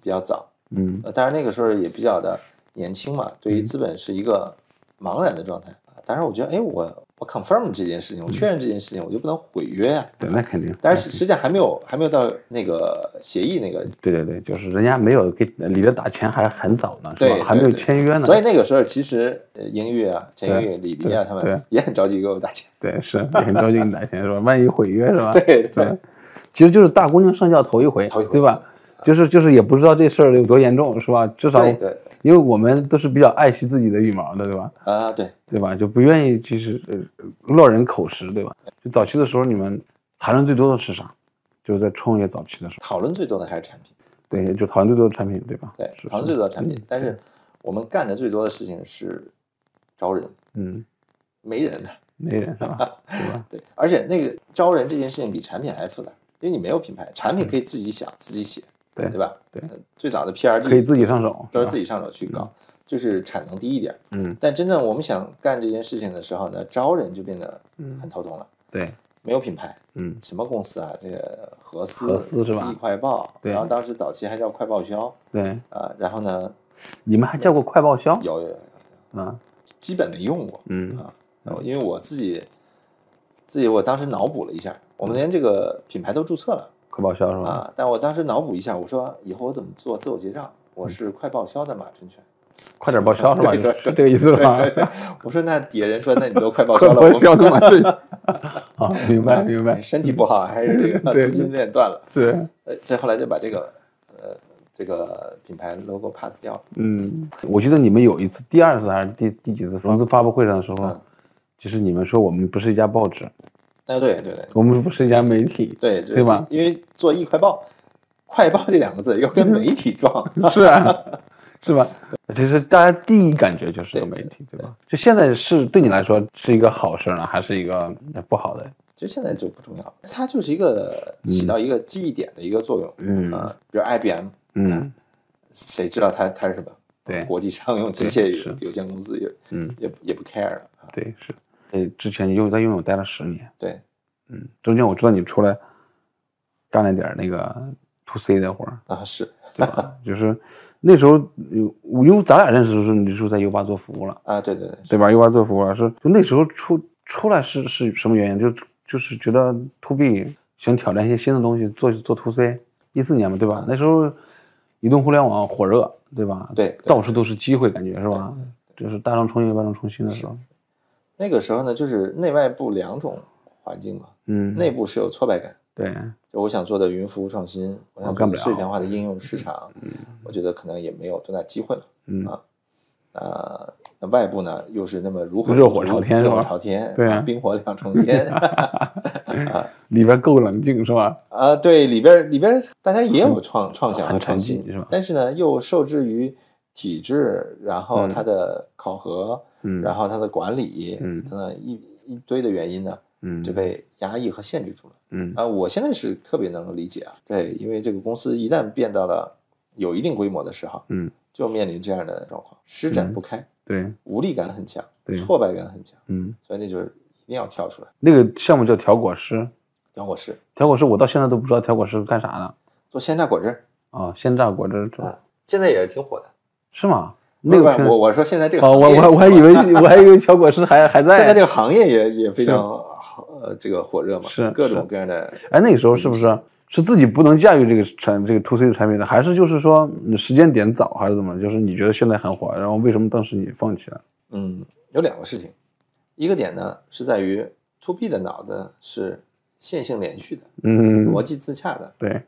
比较早，嗯呃，当然那个时候也比较的年轻嘛，对于资本是一个茫然的状态啊。当然，我觉得，哎，我我 confirm 这件事情，我确认这件事情，我就不能毁约呀、对，那肯定。但是实际上还没有还没有到那个协议那个对对对，就是人家没有给李的打钱还很早呢，是对吧？还没有签约呢。所以那个时候其实呃英玉啊、陈英乐、李迪啊他们也很着急给我打钱。对，是也很着急给你打钱是吧？万一毁约是吧？对对对，其实就是大姑娘上轿头一回，头一回对吧？就是就是也不知道这事儿有多严重是吧？至少对对因为我们都是比较爱惜自己的羽毛的，对吧？啊，对，对吧？就不愿意就是呃落人口实，对吧？就早期的时候，你们谈论最多的是啥？就是在创业早期的时候，讨论最多的还是产品，对，就讨论最多的产品，对吧？对，是讨论最多的产品嗯。但是我们干的最多的事情是招人，嗯，没人的。没人是吧？[laughs] 对吧？对，而且那个招人这件事情比产品还复杂，因为你没有品牌，产品可以自己想、自己写，对对吧？对呃，最早的 PRD 可以自己上手，都是自己上手去搞，就是产能低一点。嗯，但真正我们想干这件事情的时候呢，招人就变得很头痛了。对，没有品牌，嗯，什么公司啊？这个合思、合思是吧易快报，对然后当时早期还叫快报销对，啊，然后呢，你们还叫过快报销有有有啊？基本没用过嗯啊，然后因为我自己自己我当时脑补了一下，我们连这个品牌都注册了快报销是吧？啊，但我当时脑补一下，我说以后我怎么做自我结账？我是快报销的马春泉，快点报销是吧？对对是这个意思是吧？对对对，我说那底下人说那你都快报销了，我报销的嘛是。啊，[laughs] 明白明白，[laughs] 身体不好还是这个对资金链断了，是，呃，所以后来就把这个呃这个品牌 logo pass 掉了。嗯，我记得你们有一次，第二次还是第第几次融资发布会上的时候嗯，就是你们说我们不是一家报纸，哎，对对对我们不是一家媒体，对对吧？因为做易快报，[laughs] 快报这两个字又跟媒体撞，[laughs] 是啊，[laughs] 是吧？其实大家第一感觉就是个对媒体，对吧？就现在是对你来说是一个好事呢，还是一个不好的？其实现在就不重要，它就是一个起到一个记忆点的一个作用。嗯啊，比如 IBM，嗯，谁知道它它是什么？对国际商用机械有有限公司也嗯也也不 care 了啊。对，是。呃，之前你又在拥有待了十年，对，嗯，中间我知道你出来干了点儿那个 to C 的活儿，啊是对吧？[laughs] 就是那时候有，因为咱俩认识的时候，你是在 U 八做服务了，啊，对对对，对吧？U 八做服务了，是就那时候出出来是是什么原因？就就是觉得 To B 想挑战一些新的东西，做做 To C，一四年嘛，对吧？那时候移动互联网火热，对吧？对对到处都是机会，感觉是吧？就是大浪冲业，万浪冲新的时候，那个时候呢，就是内外部两种环境嘛，嗯，内部是有挫败感。对，就我想做的云服务创新，我想做的碎片化的应用市场，我觉得可能也没有多大机会了。嗯啊，呃，那外部呢又是那么如火热火朝天热火朝天，对啊冰火两重天啊 [laughs] 里边够冷静是吧？啊，对，里边里边大家也有创创想和创新是吧但是呢又受制于体制，然后它的考核，嗯，然后它的管理嗯等等一一堆的原因呢，嗯，就被压抑和限制住了。嗯啊，我现在是特别能够理解啊，对，因为这个公司一旦变到了有一定规模的时候，嗯，就面临这样的状况，施展不开，对，无力感很强，对挫败感很强，嗯，所以那就是一定要跳出来。那个项目叫调果师，调果师调果师我到现在都不知道调果师是干啥的做鲜榨果汁儿啊，鲜榨果汁这啊，现在也是挺火的。是吗？那个我我说现在这个哦，我行业我我还以为我还以为小果师还还在。现在这个行业也也非常好呃这个火热嘛，是各种各样的哎，那个时候是不是是自己不能驾驭这个产这个 to C 的产品呢，还是就是说你时间点早，还是怎么？就是你觉得现在很火，然后为什么当时你放弃了？嗯，有两个事情，一个点呢是在于 to B 的脑子是线性连续的，嗯，逻辑自洽的对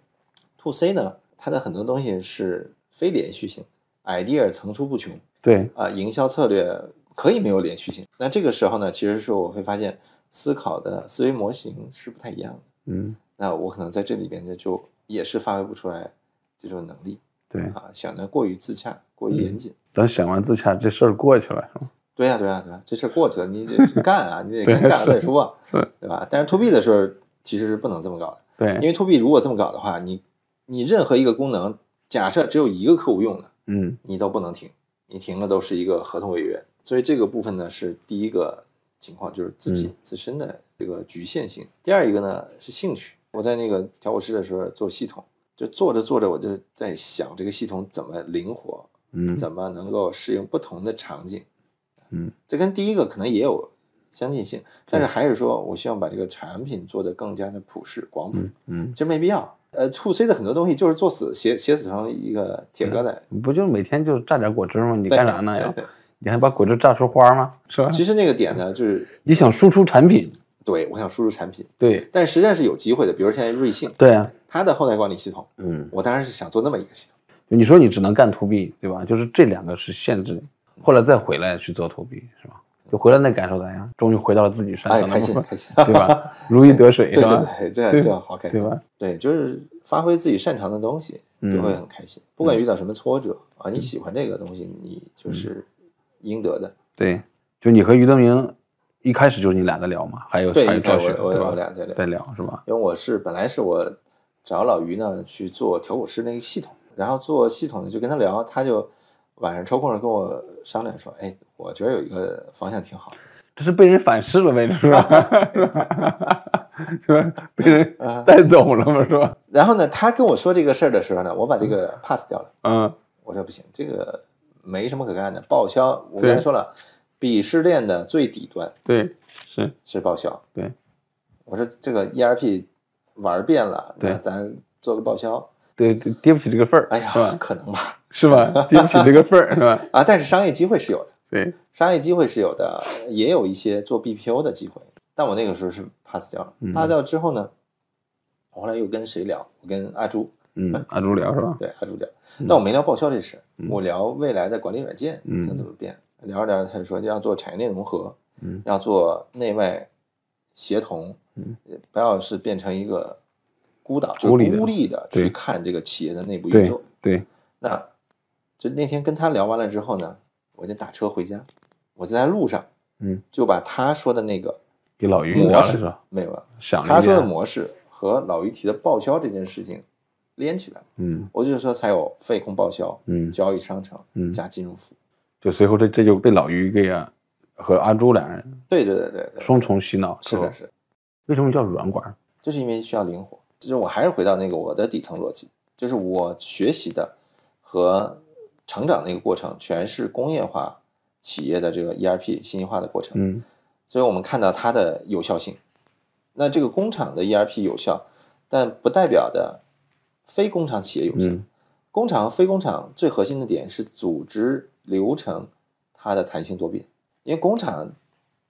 ，；to C 呢，它的很多东西是非连续性，idea 层出不穷对，啊、营销策略可以没有连续性。那这个时候呢，其实是我会发现思考的思维模型是不太一样的。嗯，那我可能在这里边呢，就也是发挥不出来这种能力对。啊，想的过于自洽，过于严谨。等想完自洽，这事儿过去了，是吗？对呀、对呀、对呀、这事儿过去了，你得去 [laughs] 干啊，你得干再说啊，是对吧？但是 to B 的时候其实是不能这么搞的，对因，为 to B 如果这么搞的话，你你任何一个功能，假设只有一个客户用的，嗯你都不能停，你停了都是一个合同违约。所以这个部分呢是第一个情况，就是自己嗯自身的这个局限性。第二一个呢是兴趣。我在那个调果师的时候做系统，就做着做着我就在想这个系统怎么灵活，嗯怎么能够适应不同的场景。嗯，这跟第一个可能也有相近性，但是还是说我希望把这个产品做得更加的普适广谱。嗯，其实没必要。呃，to C 的很多东西就是做死，写写死成一个铁疙瘩。不就每天就榨点果汁吗？你干啥呢？要对对你还把果汁榨出花吗？是吧？其实那个点呢，就是你想输出产品，对我想输出产品，对但实际上是有机会的。比如现在瑞幸，对啊，它的后台管理系统，嗯，我当然是想做那么一个系统。你说你只能干 to B，对吧？就是这两个是限制，后来再回来去做 to B，是吧？就回来那感受咋样？终于回到了自己擅哎，长的部分，开心 [laughs] 开心，对吧？[laughs] 如鱼得水，对是吧？对对，这对这好开心，对吧？对，就是发挥自己擅长的东西，就会很开心。不管遇到什么挫折啊，你喜欢这个东西，你就是应得的。对，就你和于德明一开始就是你俩在聊嘛，还有对，还有赵雪，我？我俩在聊，在聊是吧？因为我是本来是我找老于呢去做调酒师那个系统，然后做系统呢就跟他聊，他就晚上抽空跟我商量说，哎，我觉得有一个方向挺好，[laughs] 这是被人反噬了呗，是吧？[laughs] 是吧？[laughs] 被人啊带走了嘛，是吧？然后呢，他跟我说这个事儿的时候呢，我把这个 pass 掉了，嗯，我说不行，这个没什么可干的，报销，我刚才说了，鄙视链的最底端对，是，是报销，对，我说这个 ERP 玩遍了，对那咱做个报销，对，对跌不起这个份儿，哎呀？可能吧，是吧？[laughs] 跌不起这个份儿，是吧？啊，但是商业机会是有的。对，商业机会是有的，也有一些做 BPO 的机会，但我那个时候是 pass 掉了。嗯 pass 掉之后呢，我后来又跟谁聊？我跟阿朱，嗯，阿朱聊是吧？对阿朱聊，但我没聊报销这事，嗯我聊未来的管理软件嗯将怎么变。聊着聊着，他就说要做产业链融合，嗯要做内外协同，嗯不要是变成一个孤岛，孤立的就孤立的去看这个企业的内部运对作。对，那就那天跟他聊完了之后呢，我就打车回家，我就在路上嗯，就把他说的那个给老于聊模式了？没有了，想他说的模式和老于提的报销这件事情连起来了，嗯我就说才有费控报销、嗯，交易商城嗯加金融服务。就随后这这就被老于给啊和阿朱两人对对对对对，双重洗脑，是的，是，为什么叫软管？就是因为需要灵活。就是我还是回到那个我的底层逻辑，就是我学习的和成长的一个过程，全是工业化企业的这个 ERP 信息化的过程。嗯所以我们看到它的有效性。那这个工厂的 ERP 有效，但不代表的非工厂企业有效。嗯工厂和非工厂最核心的点是组织流程它的弹性多变，因为工厂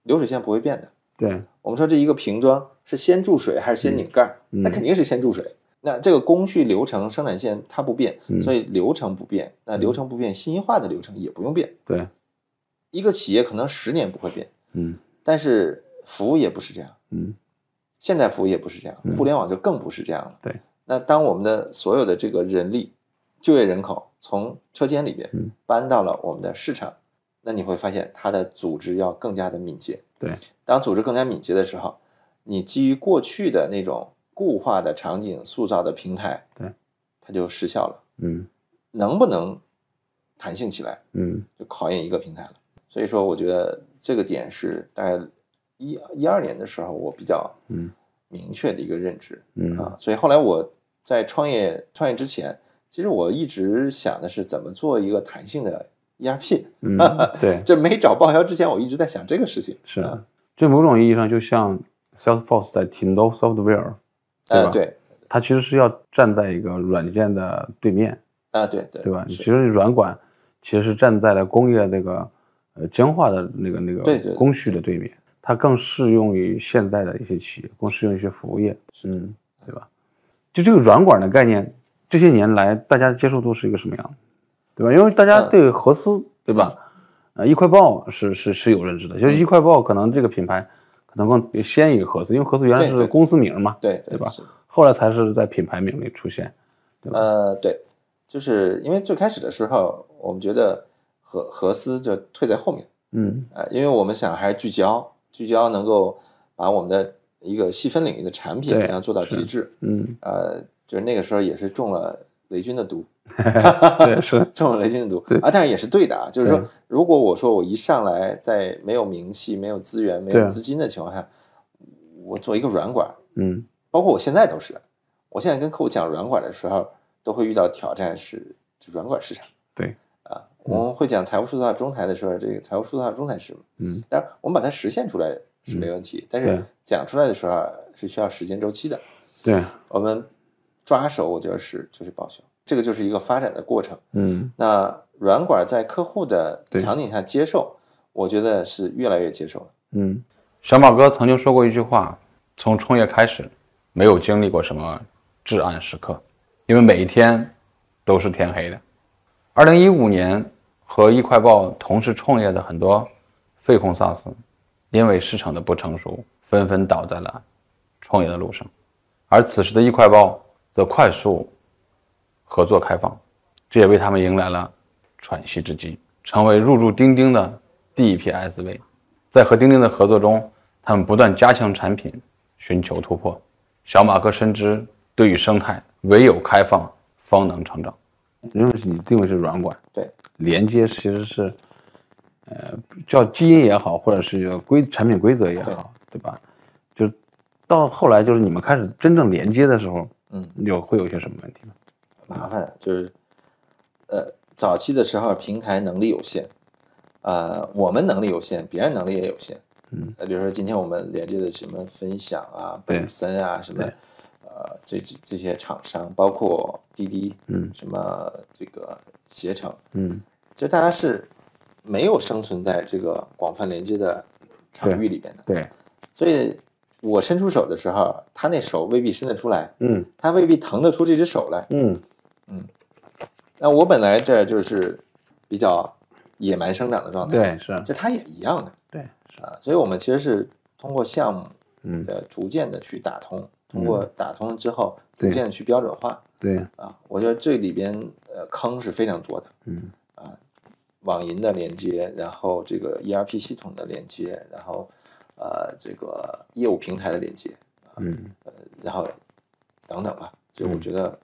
流水线不会变的。对，我们说这一个瓶装是先注水还是先拧盖儿？嗯那肯定是先注水。那这个工序流程生产线它不变，嗯所以流程不变。那流程不变，信息化的流程也不用变。对，一个企业可能十年不会变，嗯但是服务业不是这样。嗯现在服务业不是这样，嗯互联网就更不是这样了。对，那当我们的所有的这个人力、就业人口从车间里边嗯搬到了我们的市场，那你会发现它的组织要更加的敏捷。对，当组织更加敏捷的时候，你基于过去的那种固化的场景塑造的平台，对，它就失效了。嗯能不能弹性起来，嗯就考验一个平台了。所以说，我觉得这个点是大概一一二年的时候，我比较嗯明确的一个认知嗯啊。所以后来我在创业创业之前，其实我一直想的是怎么做一个弹性的 ERP。嗯，[laughs] 对，这没找报销之前，我一直在想这个事情。是啊，就某种意义上，就像 Salesforce 在 Tyndall Software，对吧？呃，对，它其实是要站在一个软件的对面，啊，对对对吧？其实软管其实是站在了工业那个呃僵化的那个那个工序的对面，它更适用于现在的一些企业，更适用于一些服务业，嗯，对吧？就这个软管的概念，这些年来大家接受度是一个什么样，对吧？因为大家嗯。对核丝，对吧？呃，易快报是是是有认知的，就是易快报可能这个品牌可能够先于合资，因为合资原来对对。是公司名嘛，对对吧？后来才是在品牌名里出现。呃，对，就是因为最开始的时候，我们觉得合合资就退在后面，嗯。呃，因为我们想还是聚焦，聚焦能够把我们的一个细分领域的产品对然后做到极致，嗯，呃，就是那个时候也是中了雷军的毒，[laughs] 对是，[laughs] 中了雷军的毒。对。啊，但是也是对的啊，就是说，如果我说我一上来在没有名气、没有资源、没有资金的情况下，我做一个软管，嗯。包括我现在都是，我现在跟客户讲软管的时候，都会遇到挑战是是软管市场。对，啊。我们会讲财务数字化中台的时候，这个财务数字化中台是，嗯。但是我们把它实现出来是没问题，但是讲出来的时候啊是需要时间周期的。对，我们抓手，我觉得是就是报销，这个就是一个发展的过程。嗯那软管在客户的场景下接受，我觉得是越来越接受了。嗯，小马哥曾经说过一句话：从创业开始，没有经历过什么至暗时刻，因为每一天都是天黑的。二零一五年和易快报同时创业的很多费控 SaaS，因为市场的不成熟，纷纷倒在了创业的路上。而此时的易快报则快速合作开放，这也为他们迎来了喘息之机，成为入驻钉钉的第一批 SV。在和钉钉的合作中，他们不断加强产品，寻求突破。小马哥深知，对于生态，唯有开放方能成长。因为你定位是软管，对，连接其实是，呃，叫基因也好，或者是规产品规则也好，对吧？就到后来，就是你们开始真正连接的时候，嗯，有会有一些什么问题吗？麻烦就是，呃，早期的时候平台能力有限，呃，我们能力有限，别人能力也有限。嗯，呃，比如说今天我们连接的什么分享啊、对北森啊什么，呃，这这这些厂商，包括滴滴，嗯什么这个携程，嗯，其实大家是没有生存在这个广泛连接的场域里边的，对，所以我伸出手的时候，他那手未必伸得出来，嗯。他未必腾得出这只手来。嗯。嗯。那我本来这就是比较野蛮生长的状态，对，是，就他也一样的对，啊，所以我们其实是通过项目嗯，呃逐渐的去打通，通过打通了之后，逐渐的去标准化对，啊，我觉得这里边呃坑是非常多的，嗯。网银的连接，然后这个 ERP 系统的连接，然后呃这个业务平台的连接，嗯。呃然后等等吧，就我觉得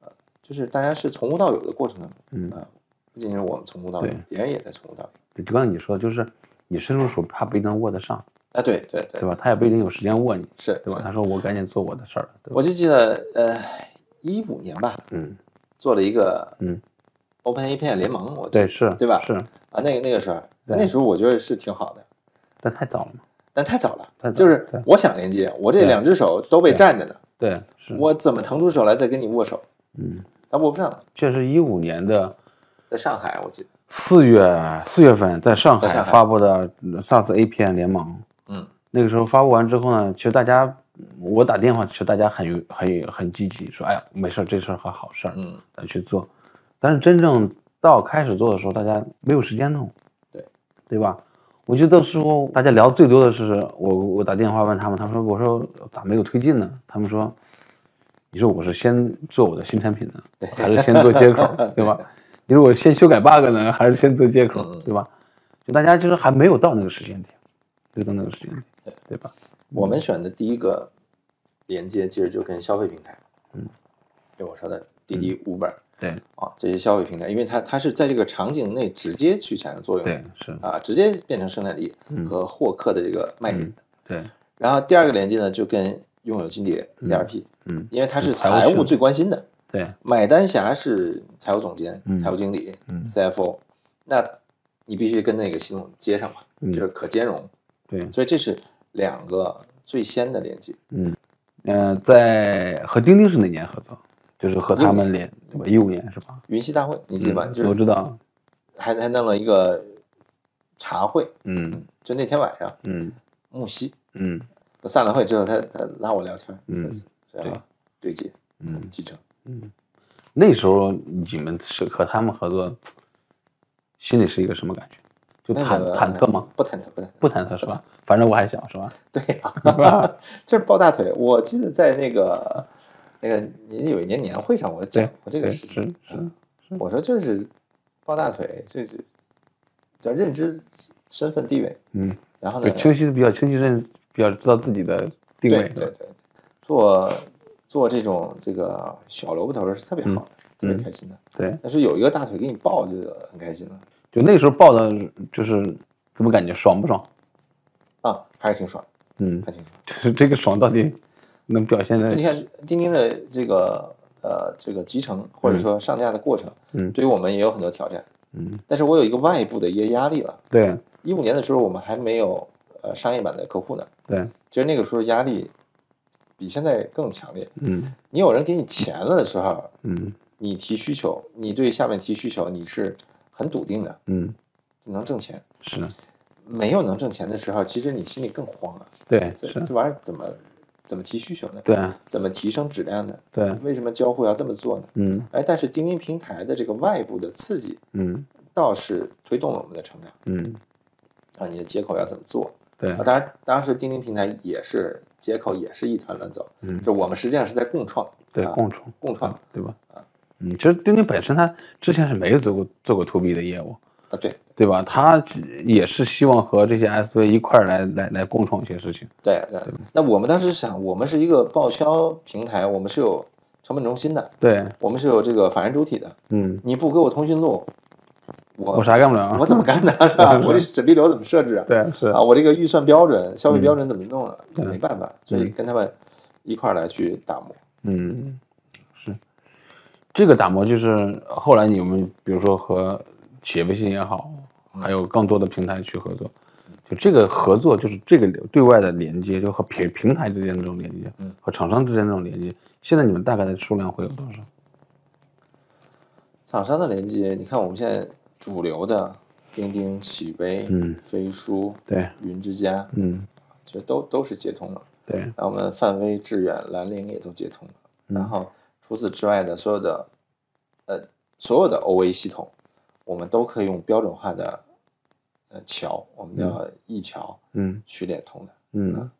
呃就是大家是从无到有的过程当中，嗯。啊，不仅是我们从无到有，别人也在从无到有。对，就刚才你说，就是你伸出手，他不一定握得上，啊，对对对。对吧？他也不一定有时间握你，是，对吧？他说我赶紧做我的事儿，我就记得呃，一五年吧，嗯。做了一个嗯，Open API 联盟，我对，是，对吧？是，啊，那个那个时候，那时候我觉得是挺好的，但太早了嘛。但太早了，太早就是我想连接，我这两只手都被占着呢，对，是，我怎么腾出手来再跟你握手？嗯，他握不上了，这是一五年的在上海我记得，四月四月份在上海上海发布的 SaaS API 联盟。嗯，那个时候发布完之后呢，其实大家，我打电话，其实大家很有很很积极，说哎呀没事儿，这事儿和好事儿，嗯，来去做。但是真正到开始做的时候，大家没有时间弄，对对吧？我记得那时候大家聊最多的是我我打电话问他们，他们说我说咋没有推进呢？他们说，你说我是先做我的新产品呢，还是先做接口，对吧？你说我先修改 bug 呢，还是先做接口，对吧？就大家其实还没有到那个时间点，就到那个时间点，对对吧？我们选的第一个连接其实就跟消费平台，嗯，就我说的滴滴、Uber 对。啊这些消费平台，因为它它是在这个场景内直接去产生作用，对是，啊，直接变成生产力和获客的这个卖点的。对。然后第二个连接呢，就跟拥有金蝶 ERP，嗯因为它是财务最关心的，对。买单侠是财务总监、嗯财务经理、嗯。CFO，那你必须跟那个系统接上嘛，嗯就是可兼容，对。所以这是两个最先的连接。嗯呃，在和钉钉是哪年合作？就是和他们连对吧？一五年是吧？云栖大会你记得吧？嗯我就是知道，还还弄了一个茶会，嗯就那天晚上嗯木西嗯散了会之后，他他拉我聊天，嗯，这样对接，嗯继承。嗯那时候你们是和他们合作，心里是一个什么感觉？就忐那个忐忑吗？？不忐忑，不忐忑。不忐忑是吧？反正我还小是吧？[laughs] 对呀、是吧？[laughs] 这是抱大腿。我记得在那个那个你有一年年会上，我讲过这个事情。是是我说就是抱大腿，这是叫认知身份地位。嗯，然后呢，清晰比较清晰认，比较知道自己的定位对对对，做做这种这个小萝卜头是特别好的，特别开心的。对，但是有一个大腿给你抱，就很开心了就那个时候抱的，就是怎么感觉爽不爽？啊，还是挺爽，嗯，还挺爽。就是这个爽到底能表现的你看钉钉的这个呃这个集成或者说上架的过程，嗯对于我们也有很多挑战，嗯，但是我有一个外部的一个压力了。对一五年的时候，我们还没有呃商业版的客户呢，对，其实那个时候压力比现在更强烈。嗯你有人给你钱了的时候，嗯你提需求，你对下面提需求，你是很笃定的，嗯，能挣钱。是没有能挣钱的时候，其实你心里更慌啊。对，这这玩意儿怎么怎么提需求呢？对怎么提升质量呢？对，为什么交互要这么做呢？嗯哎，但是钉钉平台的这个外部的刺激，嗯倒是推动了我们的成长嗯，啊！你的接口要怎么做对啊？当然，当时钉钉平台也是接口也是一团乱走，嗯就我们实际上是在共创，啊对共创共创对吧？啊嗯，其实钉钉本身它之前是没有做过做过 to B 的业务，啊，对对吧？他也是希望和这些 SV 一块儿来来来共创一些事情。对对。那我们当时想，我们是一个报销平台，我们是有成本中心的，对，我们是有这个法人主体的，嗯，你不给我通讯录，我我啥干不了啊？我怎么干呢？[laughs] 我这审批流怎么设置啊？对是啊，我这个预算标准、消费标准怎么弄啊？对没办法，所以跟他们一块儿来去打磨。嗯，是这个打磨，就是后来你们比如说和企业微信也好，还有更多的平台去合作，就这个合作就是这个对外的连接，就和平平台之间的这种连接，嗯和厂商之间的这种连接，现在你们大概的数量会有多少？厂商的连接，你看我们现在主流的钉钉、企微、嗯飞书、对，云之家，嗯，其实都都是接通了。对，然后我们范微、致远、兰陵也都接通了。嗯然后除此之外的所有的呃所有的 OA 系统，我们都可以用标准化的呃桥，我们叫一桥嗯去联通的嗯，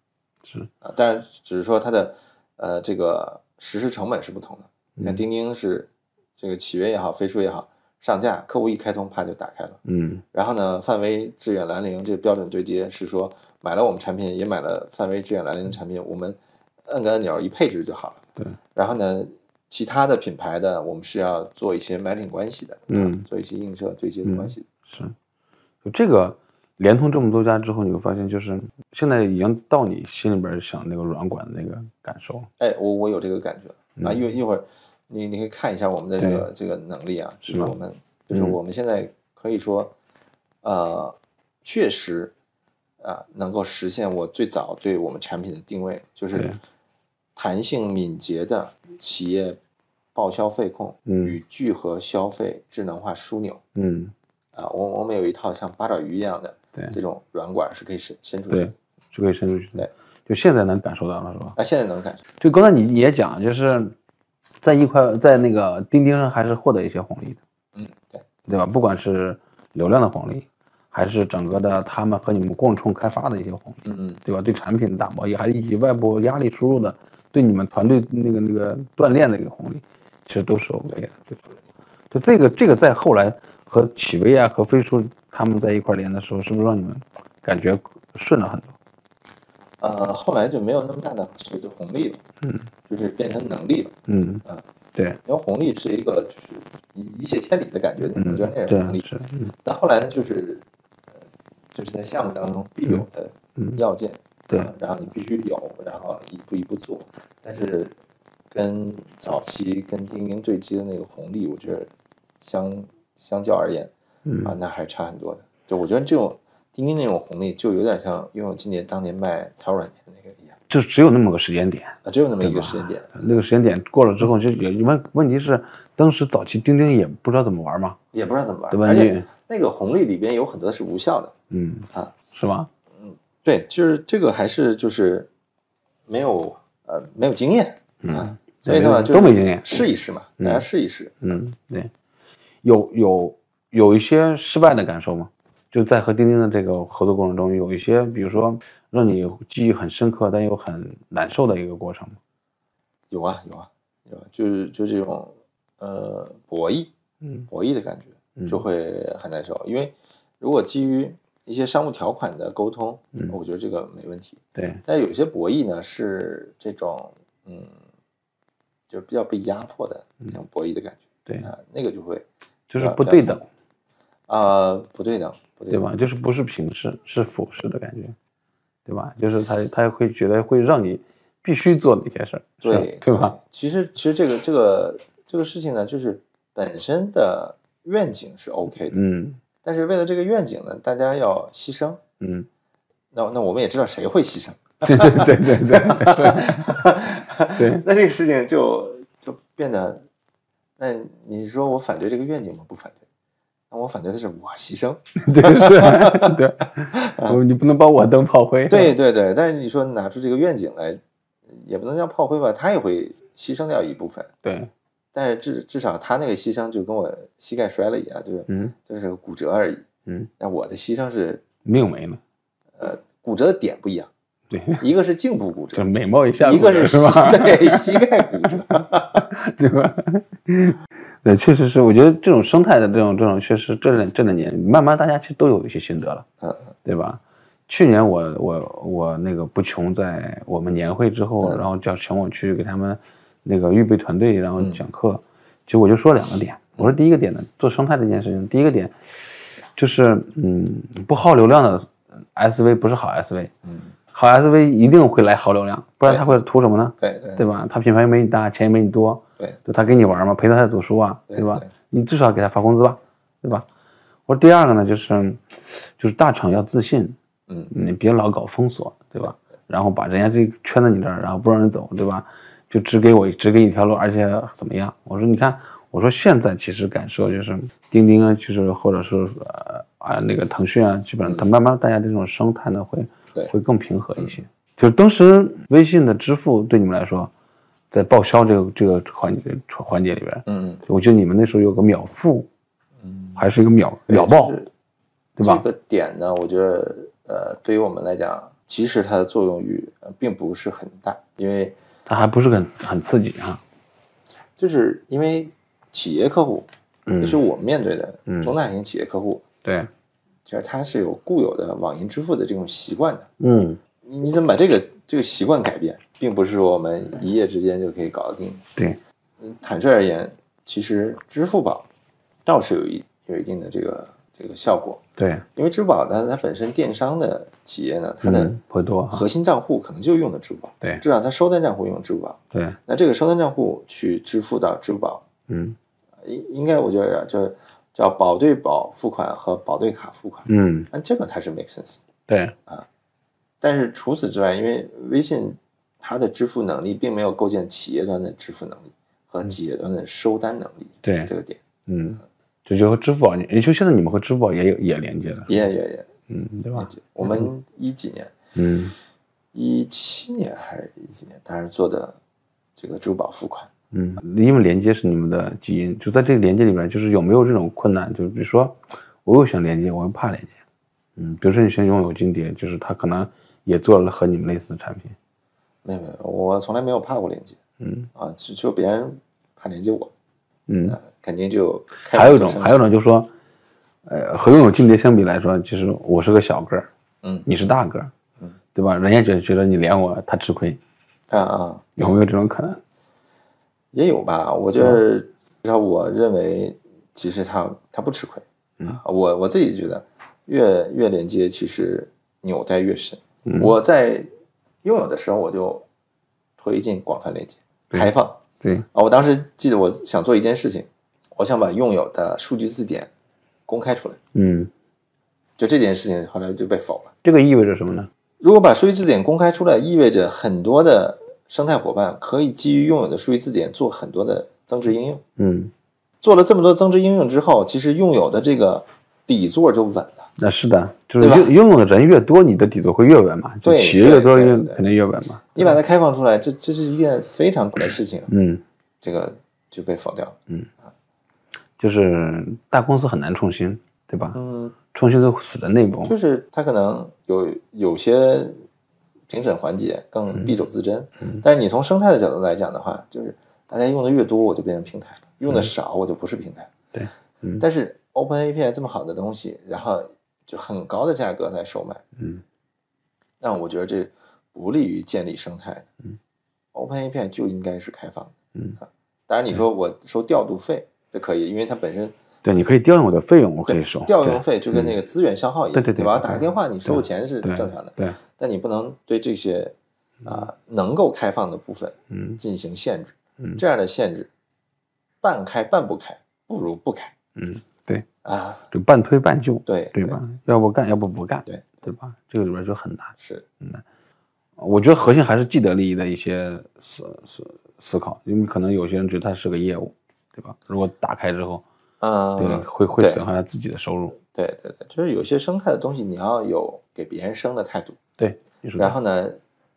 是，啊。但是，只是说它的呃这个实施成本是不同的。你嗯看钉钉是这个企业也好，飞书也好，上架客户一开通，啪就打开了。嗯然后呢，范围、致远、兰陵这标准对接是说买了我们产品，也买了范围、致远、兰陵的产品，我们摁个按钮一配置就好了。对，然后呢，其他的品牌的我们是要做一些 matching 关系的，嗯。啊，做一些映射对接的关系。是，就这个联通这么多家之后，你会发现就是现在已经到你心里边想那个软管的那个感受了。哎，我我有这个感觉啊，一一会儿你你可以看一下我们的这个这个能力啊，就是吗我们就是嗯。我们现在可以说，呃，确实啊能够实现我最早对我们产品的定位，就是对弹性敏捷的企业报销费控嗯。与聚合消费智能化枢纽嗯，啊，我我们有一套像八爪鱼一样的对。这种软管是可以伸伸出去。对，，是可以伸出去。对，就现在能感受到了，是吧？啊，现在能感受。就刚才你你也讲，就是在一块在那个钉钉上还是获得一些红利的，嗯，对，对吧？不管是流量的红利，还是整个的他们和你们共创开发的一些红利，嗯嗯，对吧？对产品的打磨，也还以及外部压力输入的，对你们团队那个那个锻炼的一个红利，其实都是 OK 的，对吧？就这个这个在后来和企微啊和飞书他们在一块连的时候，是不是让你们感觉顺了很多？呃，后来就没有那么大的所谓的红利了，嗯，就是变成能力了。嗯啊，对，因为红利是一个就是一一泻千里的感觉，你嗯觉得那是对红利。是，嗯但后来呢，就是呃，就是在项目当中必有的嗯要件，对啊然后你必须有，然后一步一步做。但是跟早期跟钉钉对接的那个红利，我觉得相相较而言嗯啊，那还是差很多的。就我觉得这种钉钉那种红利，就有点像拥有今年当年卖财务软件那个一样，就只有那么个时间点，啊，只有那么一个时间点，那个时间点过了之后，就也问问题是，当时早期钉钉也不知道怎么玩嘛，也不知道怎么玩对。吧？而且那个红利里边有很多是无效的。嗯啊，是吧？对，就是这个还是就是没有呃没有经验啊，嗯，所以呢对就都没经验试一试嘛，大家试一试。嗯，对，有有有一些失败的感受吗？就在和钉钉的这个合作过程中，有一些比如说让你记忆很深刻但又很难受的一个过程吗？有啊有啊有啊，就是就这种呃博弈嗯博弈的感觉就会很难受，因为如果基于一些商务条款的沟通，嗯我觉得这个没问题。对，但是有些博弈呢是这种嗯，就是比较被压迫的那种博弈的感觉对，啊，那个就会就是不对等，啊不对等不对等对吧？就是不是平视，是俯视的感觉，对吧？就是他他会觉得会让你必须做那些事儿，对对吧？？其实其实这个这个这个事情呢，就是本身的愿景是 OK 的，嗯但是为了这个愿景呢，大家要牺牲。嗯，那那我们也知道谁会牺牲，[laughs] 对对对对对 [laughs] 对对，那这个事情就就变得，那你说我反对这个愿景吗？不反对，那我反对的是我牺牲。[laughs] 对是，对，我你不能把我当炮灰，对对对，但是你说拿出这个愿景来，也不能叫炮灰吧，他也会牺牲掉一部分。对，但是至至少他那个牺牲就跟我膝盖摔了一样，就是嗯就是个骨折而已。嗯，那我的牺牲是命没了，呃骨折的点不一样，对，[laughs] 一个是颈部骨这折，美貌一下一个是膝是吧？对膝盖骨折。[laughs] 对吧？对，确实是，我觉得这种生态的这种这种，确实这两这两年，慢慢大家其实都有一些心得了，嗯，对吧？去年我我我那个不穷，在我们年会之后，嗯然后叫请我去给他们那个预备团队，然后讲课，其实我就说两个点，我说第一个点呢，做生态这件事情，第一个点就是嗯，不耗流量的 SV 不是好 SV，嗯，好 SV 一定会来耗流量，不然他会图什么呢？对对对吧？他品牌又没你大，钱也没你多，对就他跟你玩嘛，陪着他在读书啊，对吧对？你至少给他发工资吧，对吧？我说第二个呢，就是就是大厂要自信，嗯你别老搞封锁，对吧？然后把人家这圈在你这儿，然后不让人走，对吧？就只给我只给一条路，而且怎么样？我说你看，我说现在其实感受就是钉钉啊，就是或者是呃啊那个腾讯啊，基本上它慢慢大家这种生态呢会对会更平和一些。就是当时微信的支付对你们来说，在报销这个这个环节环节里边，嗯我觉得你们那时候有个秒付，嗯，还是一个秒秒报就，是对吧？这个点呢，我觉得呃，对于我们来讲，其实它的作用域呃并不是很大，因为它还不是很很刺激啊。就是因为企业客户，嗯也是我们面对的嗯中大型企业客户，对，其实他是有固有的网银支付的这种习惯的。嗯，你你怎么把这个这个习惯改变，并不是说我们一夜之间就可以搞得定的。对，嗯，坦率而言，其实支付宝倒是有一有一定的这个这个效果，对，因为支付宝呢，它本身电商的企业呢，它的嗯会多。核心账户可能就用的支付宝，对至少它收单账户用支付宝。对，那这个收单账户去支付到支付宝，嗯。应应该我觉得就是叫保对保付款和保对卡付款，嗯，那这个它是 make sense。对。啊，但是除此之外，因为微信它的支付能力并没有构建企业端的支付能力和企业端的收单能力，对。这个点嗯，就就和支付宝，也就现在你们和支付宝也有也连接了，也也也嗯，对吧？我们一几年，嗯。一七年还是一几年，当时做的这个支付宝付款，嗯，因为连接是你们的基因，就在这个连接里面，就是有没有这种困难？就比如说，我又想连接，我又怕连接，嗯，比如说你想拥有金蝶，就是他可能也做了和你们类似的产品，没有没有，我从来没有怕过连接嗯。啊，只只有别人怕连接我，嗯，那肯定就还有一种，还有一种就是说，呃，和拥有金蝶相比来说，其实我是个小个儿，嗯你是大个儿，嗯，对吧？人家觉觉得你连我，他吃亏，啊啊，有没有这种可能？也有吧。我觉得，至少我认为，其实他他不吃亏。嗯，我我自己觉得，越越连接，其实纽带越深。嗯我在拥有的时候，我就推进广泛连接、开放。对，啊，我当时记得我想做一件事情，我想把拥有的数据字典公开出来。嗯，就这件事情后来就被否了。这个意味着什么呢？如果把数据字典公开出来，意味着很多的生态伙伴可以基于拥有的数据字典做很多的增值应用。嗯，做了这么多增值应用之后，其实拥有的这个底座就稳了。那是的，就是对吧拥拥有的人越多，你的底座会越稳嘛，对企业越多，越肯定越稳嘛。你把它开放出来，这这是一件非常苦的事情，嗯，这个就被否掉了。嗯就是大公司很难创新，对吧？嗯，创新都死在内部。就是它可能有有些评审环节更敝帚自珍，但是你从生态的角度来讲的话，就是大家用的越多，我就变成平台了；用的少，我就不是平台。对，嗯但是 Open API 这么好的东西，然后就很高的价格在售卖，嗯，那我觉得这不利于建立生态。嗯，Open API 就应该是开放的。嗯啊，当然你说我收调度费这可以，因为它本身对，你可以调用我的费用，我可以收调用费就跟那个资源消耗一样，对对对吧？打个电话你收对钱是正常的，对，但你不能对这些啊、能够开放的部分嗯进行限制。嗯这样的限制，半开半不开，不如不开嗯，对，啊。就半推半就，对对吧？要不干，要不不干，对对吧？这个里边就很难。是难，我觉得核心还是既得利益的一些思思思考，因为可能有些人觉得它是个业务，对吧？如果打开之后，嗯对，嗯，会会损害他自己的收入。对对对，就是有些生态的东西，你要有给别人生的态度，对，然后呢，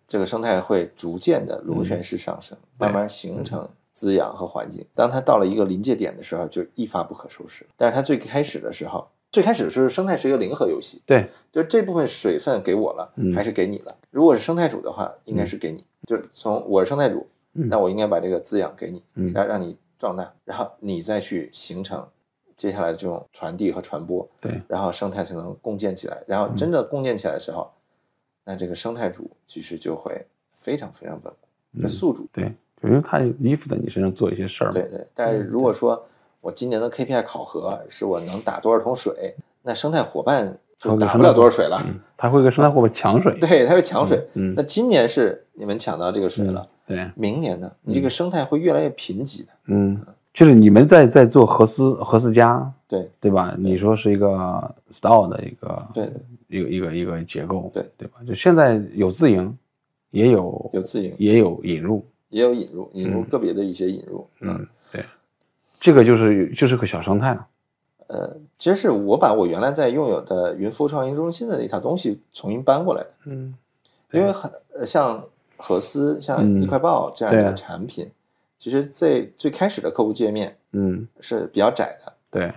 这个生态会逐渐的螺旋式上升，对慢慢形成滋养和环境。当它到了一个临界点的时候，就一发不可收拾。但是它最开始的时候，最开始的时候，生态是一个零和游戏，对，就这部分水分给我了，嗯还是给你了？如果是生态主的话，应该是给你，就是从我是生态主，嗯那我应该把这个滋养给你，嗯让让你壮大，然后你再去形成接下来的这种传递和传播，对，然后生态才能共建起来。然后真的共建起来的时候，那这个生态主其实就会非常非常稳固，就宿主。对，就因为他衣服在你身上做一些事儿嘛。对对，但是如果说我今年的 KPI 考核是我能打多少桶水，那生态伙伴就打不了多少水了。嗯，他会跟生态伙伴抢水。对，他会抢水。嗯，那今年是你们抢到这个水了，对，明年呢，你这个生态会越来越贫瘠的。嗯，就是你们在在做合思合思家，对对吧？你说是一个 style 的一个对对，一个一个一个结构，对对吧？就现在有自营，也有有自营，也有引入，也有引入，引入个别的一些引入。嗯，对，这个就是就是个小生态了。呃，其实是我把我原来在拥有的云服务创新中心的那套东西重新搬过来的，嗯，因为很呃像核思、像嗯一块报这样的产品，其实最最开始的客户界面嗯，是比较窄的，对，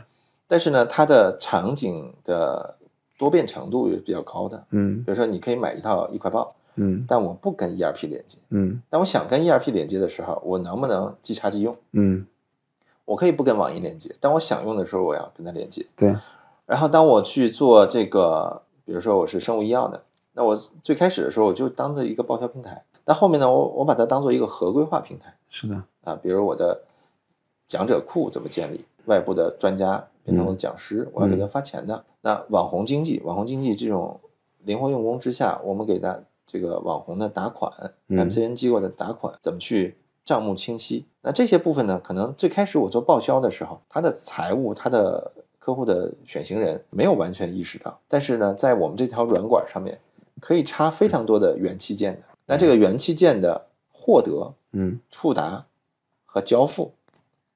但是呢，它的场景的多变程度也比较高的。嗯比如说，你可以买一套一块报，嗯但我不跟 ERP 连接。嗯但我想跟 ERP 连接的时候，我能不能即插即用？嗯，我可以不跟网易连接，但我想用的时候，我要跟它连接。对，然后当我去做这个，比如说我是生物医药的，那我最开始的时候我就当做一个报销平台，但后面呢，我我把它当做一个合规化平台是的，啊，比如我的讲者库怎么建立，外部的专家变成我的讲师，我要给他发钱的。那网红经济，网红经济这种灵活用工之下，我们给他这个网红的打款、嗯 MCN 机构的打款怎么去账目清晰？那这些部分呢，可能最开始我做报销的时候，他的财务、他的客户的选型人没有完全意识到，但是呢，在我们这条软管上面可以插非常多的元器件的。那这个元器件的获得、嗯触达和交付，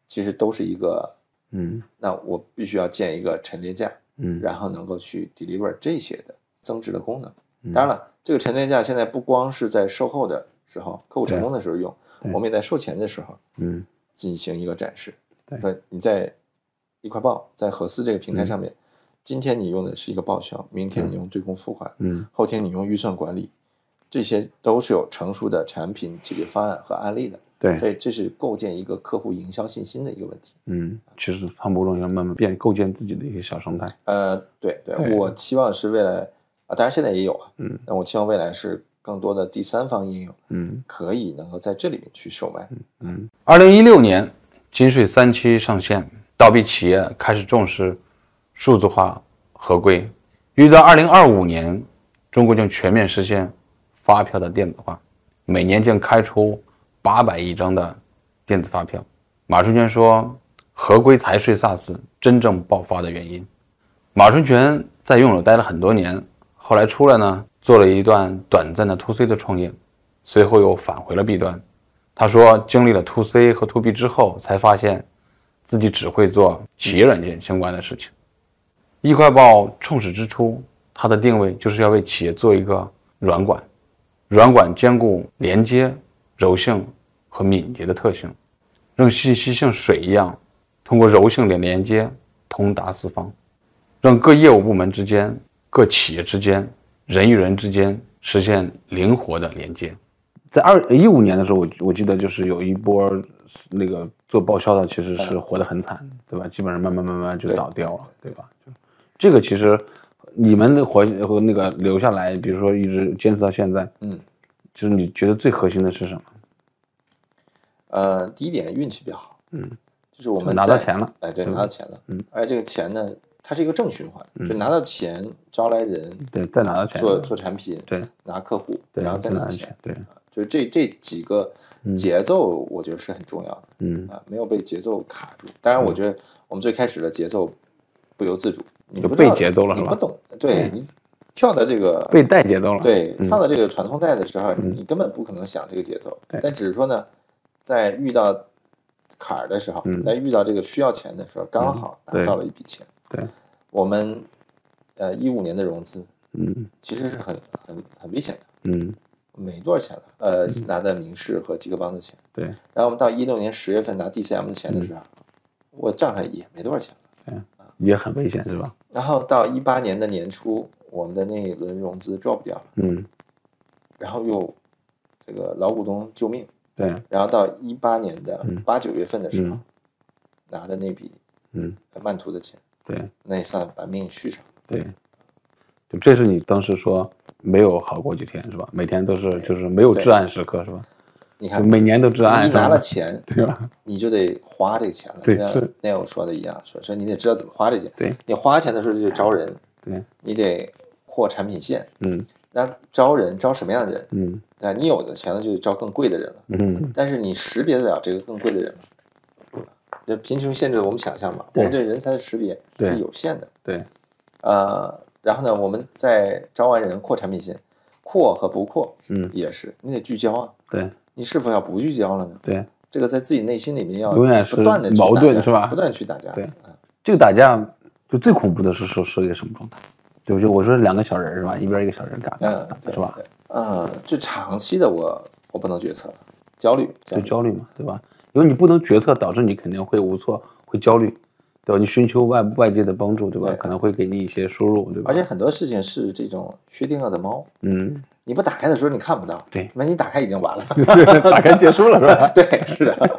其实都是一个，嗯那我必须要建一个陈列架，嗯，然后能够去 deliver 这些的增值的功能。嗯当然了，这个沉淀价现在不光是在售后的时候、客户成功的时候用，我们也在售前的时候嗯进行一个展示。对说你在一块报在核思这个平台嗯上面，今天你用的是一个报销，明天你用对公付款，嗯后天你用预算管理，这些都是有成熟的产品解决方案和案例的。对所，以这是构建一个客户营销信心的一个问题。嗯，其实它某种要慢慢变构建自己的一个小生态。呃，对对，对我期望是未来啊，当然现在也有啊，嗯，但我期望未来是更多的第三方应用嗯可以能够在这里面去售卖。嗯。二零一六年，金税三期上线，倒闭企业开始重视数字化合规。预计到二零二五年，中国将全面实现发票的电子化，每年将开出八百亿张的电子发票。马春全说，合规财税 SaaS 真正爆发的原因。马春全在用友待了很多年，后来出来呢，做了一段短暂的 to C 的创业，随后又返回了 B 端。他说，经历了 to C 和 to B 之后，才发现自己只会做企业软件相关的事情。易快报创始之初，它的定位就是要为企业做一个软管，软管兼顾连接、柔性和敏捷的特性，让信息像水一样，通过柔性的连接通达四方，让各业务部门之间、各企业之间、人与人之间实现灵活的连接。在二一五年的时候，我我记得就是有一波那个做报销的，其实是活得很惨，对吧？基本上慢慢慢慢就倒掉了，对吧？就这个其实你们的活和那个留下来，比如说一直坚持到现在，嗯，就是你觉得最核心的是什么？呃，第一点运气比较好，嗯，就是我们拿到钱了，哎，对拿到钱了，嗯，而且这个钱呢，它是一个正循环，就拿到钱招来人，对，再拿到钱，做做产品，对拿客户，对，然后再拿钱对，就是这这几个节奏，我觉得是很重要的嗯，啊，没有被节奏卡住。当然，我觉得我们最开始的节奏不由自主，你被节奏了你不懂，对你跳的这个被带节奏了，对，嗯跳到这个传送带的时候，你根本不可能想这个节奏。对但只是说呢，在遇到坎儿的时候，嗯在遇到这个需要钱的时候，刚好拿到了一笔钱。对，我们呃一五年的融资嗯。其实是很很很危险的，嗯，没多少钱了。呃，拿的明仕和极客邦的钱，对，然后我们到一六年十月份拿 DCM 的钱的时候，我账上也没多少钱了。也很危险是吧？然后到一八年的年初，我们的那一轮融资 drop 掉了，嗯，然后又这个老股东救命。对，然后到一八年的嗯。八九月份的时候，嗯。拿的那笔嗯，曼图的钱，对那也算把命续上。对，就这是你当时说没有好过几天是吧？每天都是就是没有至暗时刻是吧？你看，每年都至暗，你拿了钱，对吧？你就得花这个钱了。就像对是 Neil 说的一样，说说你得知道怎么花这钱。对你花钱的时候就得招人，对，你得扩产品线。嗯那招人招什么样的人？嗯那你有的钱了就得招更贵的人了。嗯，但是你识别得了这个更贵的人吗？这贫穷限制了我们想象嘛，我们对人才的识别是有限的。对，呃，然后呢，我们在招完人扩产品线，扩和不扩嗯也是，你得聚焦啊。对你是否要不聚焦了呢？对，这个在自己内心里面要永远是不断的矛盾是吧不断去打架。对啊这个打架就最恐怖的是说是一个什么状态？对不对？我说两个小人是吧？一边一个小人打打嗯，对是吧？对嗯，就长期的我我不能决策，焦虑。就焦虑嘛，对吧？因为你不能决策，导致你肯定会无措，会焦虑，对吧？你寻求外外界的帮助，对吧？对可能会给你一些输入，对吧？而且很多事情是这种薛定谔的猫，嗯，你不打开的时候你看不到，对那你打开已经完了。[laughs] 打开结束了是吧？[laughs] 对，是的，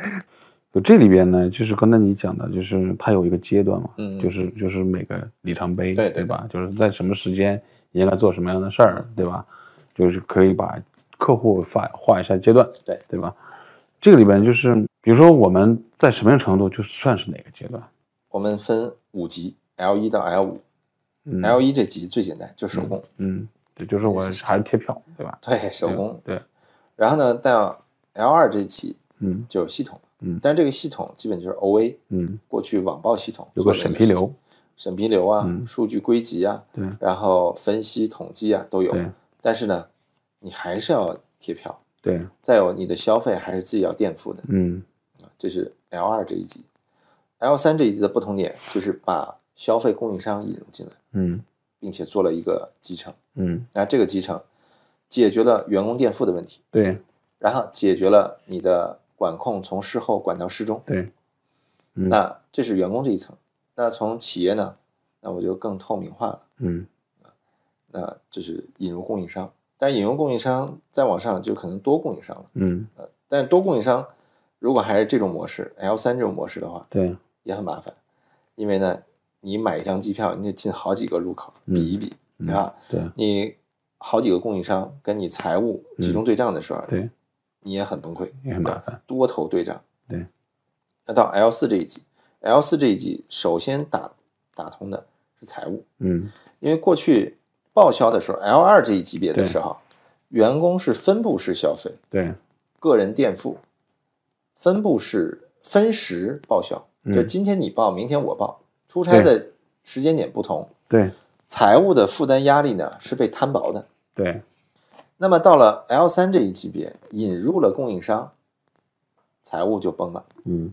就这里边呢，就是刚才你讲的，就是它有一个阶段嘛，嗯就是就是每个里程碑，对对吧？就是在什么时间应该做什么样的事儿，对吧？就是可以把客户画画一下阶段，对对吧？这个里边就是，比如说我们在什么样程度就算是哪个阶段？我们分五级，L 一到 L 五、嗯 l 一这级最简单，就手工，嗯，对，就是我还是贴票，对吧？对手工。对，然后呢，到 L 二这级嗯就有系统，嗯但这个系统基本就是 OA，嗯，过去网报系统有个审批流，审批流啊，嗯数据归集啊，对然后分析统计啊都有对。但是呢，你还是要贴票，对，再有你的消费还是自己要垫付的，嗯这是 L 二这一级。L 三这一级的不同点就是把消费供应商引入进来，嗯并且做了一个集成。嗯，那这个集成解决了员工垫付的问题，对然后解决了你的管控从事后管到事中。对，嗯那这是员工这一层。那从企业呢，那我就更透明化了。嗯那这是引入供应商，但是引入供应商再往上就可能多供应商了。嗯，呃但是多供应商如果还是这种模式 L 三这种模式的话，对，也很麻烦，因为呢，你买一张机票，你得进好几个入口比一比，对吧？对你好几个供应商跟你财务集中对账的时候，对，你也很崩溃，也很麻烦。多头对账。对，那到 L 四这一级，L 四这一级首先打打通的是财务，嗯因为过去报销的时候，L 二这一级别的时候，员工是分布式消费，对，个人垫付，分布式分时报销，嗯就今天你报，明天我报，出差的时间点不同，对财务的负担压力呢是被摊薄的。对那么到了 L 三这一级别，引入了供应商，财务就崩了。嗯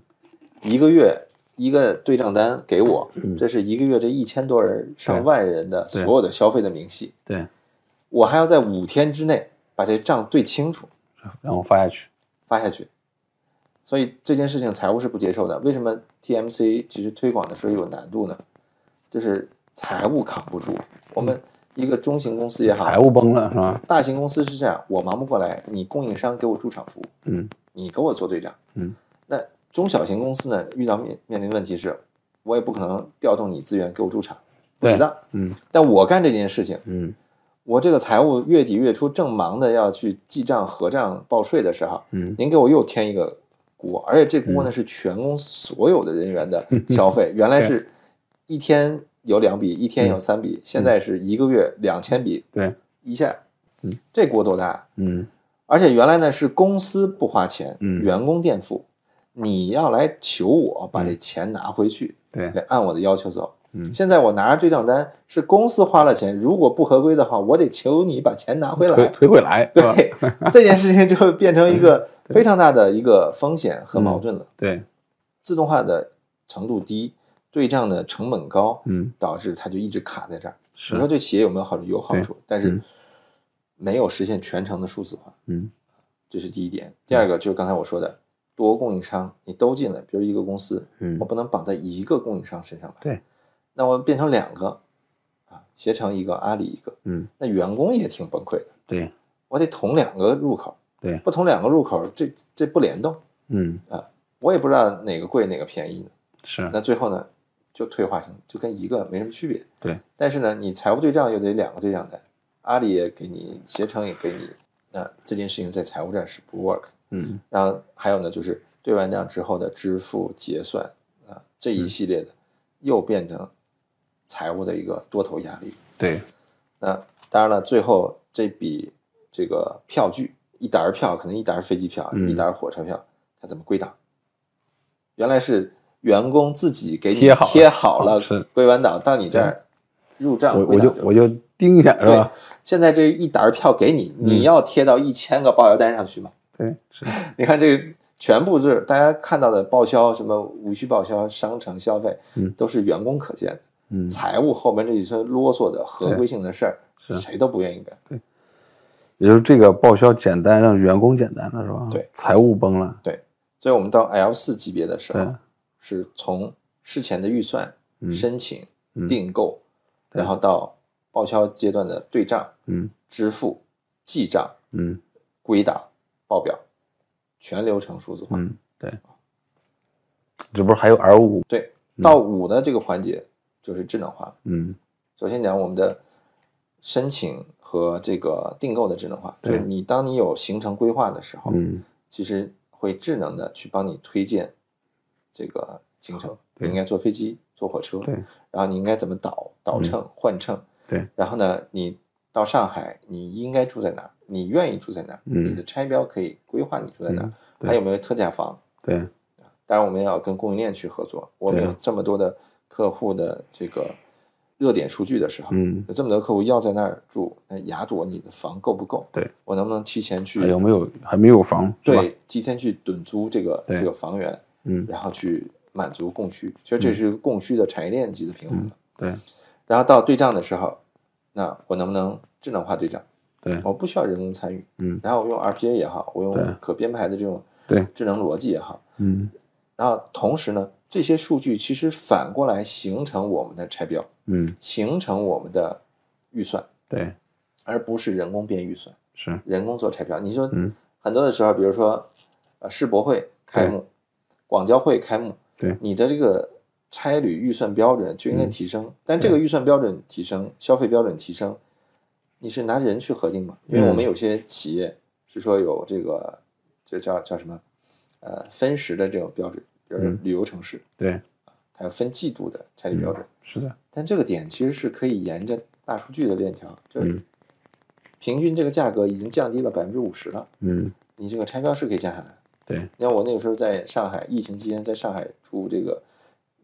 一个月一个对账单给我，嗯这是一个月这一千多人、上万人的所有的消费的明细，对，我还要在五天之内把这账对清楚然后发下去。发下去。所以这件事情财务是不接受的。为什么 TMC 其实推广的时候有难度呢？就是财务扛不住。我们一个中型公司也好，财务崩了是吧？大型公司是这样，我忙不过来，你供应商给我驻场服务，嗯你给我做队长，嗯，那中小型公司呢，遇到面面临的问题是，我也不可能调动你资源给我驻场，不对值当。嗯但我干这件事情，嗯我这个财务月底月初正忙的要去记账、核账、报税的时候，嗯您给我又添一个锅，而且这锅呢是全公司所有的人员的 [laughs] 消费，原来是一天有两笔，一天有三笔，现在是一个月两千笔对，一下，嗯，这锅多大？嗯。而且原来呢是公司不花钱，嗯。员工垫付，你要来求我把这钱拿回去，对。得按我的要求走。嗯现在我拿着对账单，是公司花了钱，如果不合规的话，我得求你把钱拿回推来。退回来？对，[laughs] 这件事情就变成一个非常大的一个风险和矛盾了。对，自动化的程度低，对账的成本高，嗯导致它就一直卡在这儿。是你说对企业有没有好处？有好处，但是嗯没有实现全程的数字化。嗯这是第一点。第二个就是刚才我说的，多供应商你都进来，比如一个公司，嗯我不能绑在一个供应商身上来，对，那我变成两个，啊，携程一个，阿里一个，嗯那员工也挺崩溃的，对我得捅两个入口，对不捅两个入口，这这不联动，嗯啊我也不知道哪个贵哪个便宜呢。是那最后呢，就退化成就跟一个没什么区别。对，但是呢，你财务对账又得两个对账单，阿里也给你，携程也给你，那这件事情在财务这儿是不 work 的。嗯然后还有呢，就是对完账之后的支付结算啊，这一系列的又变成财务的一个多头压力。对那当然了，最后这笔这个票据一沓票，可能一沓飞机票，嗯一沓火车票，它怎么归档？原来是员工自己给你贴好了归完档，到你这儿入账我我就我就盯一下是对吧？，现在这一沓票给你，你要贴到一千个报销单上去吗？对是 [laughs] 你看这个全部是大家看到的报销，什么无需报销、商城消费，嗯都是员工可见的。嗯。财务后面这一些啰嗦的合规性的事儿，是。谁都不愿意干。对。也就是这个报销简单，让员工简单了是吧？对，财务崩了。对，所以我们到 L 四级别的时候，是从事前的预算、嗯。申请、嗯。订购，然后到报销阶段的对账、嗯。支付、记账、嗯。归档、报表，全流程数字化。嗯，对。这不是还有 L 五？对，到五的这个环节就是智能化。嗯。首先讲我们的申请和这个订购的智能化，就是你当你有行程规划的时候，嗯。其实会智能的去帮你推荐这个行程，你对应该坐飞机、坐火车，对。然后你应该怎么倒倒乘、换乘，对，然后呢，你到上海你应该住在哪儿？你愿意住在哪儿？嗯。你的拆标可以规划你住在哪儿？嗯，还有没有特价房？对。当然，我们也要跟供应链去合作。我们有这么多的客户的这个热点数据的时候，嗯有这么多客户要在那儿住，那雅朵你的房够不够？对我能不能提前去有没有还没有房？对提前去趸租这个这个房源，嗯然后去满足供需？其实这是供需的产业链级的平衡了。对然后到对账的时候，那我能不能智能化对账？对我不需要人工参与，嗯然后我用 RPA 也好，我用可编排的这种对智能逻辑也好，嗯然后同时呢，这些数据其实反过来形成我们的拆标，嗯。形成我们的预算，对。而不是人工编预算，是。人工做拆标。你说嗯。很多的时候，比如说呃世博会开幕，广交会开幕，对。你的这个差旅预算标准就应该提升，但这个预算标准提升，消费标准提升，你是拿人去核定吗？因为我们有些企业是说有这个，这叫叫什么？呃，分时的这种标准，比如旅游城市，对，它要分季度的差旅标准。是的，但这个点其实是可以沿着大数据的链条，就是平均这个价格已经降低了百分之五十了。嗯，你这个差标是可以降下来。对，你看我那个时候在上海疫情期间，在上海住这个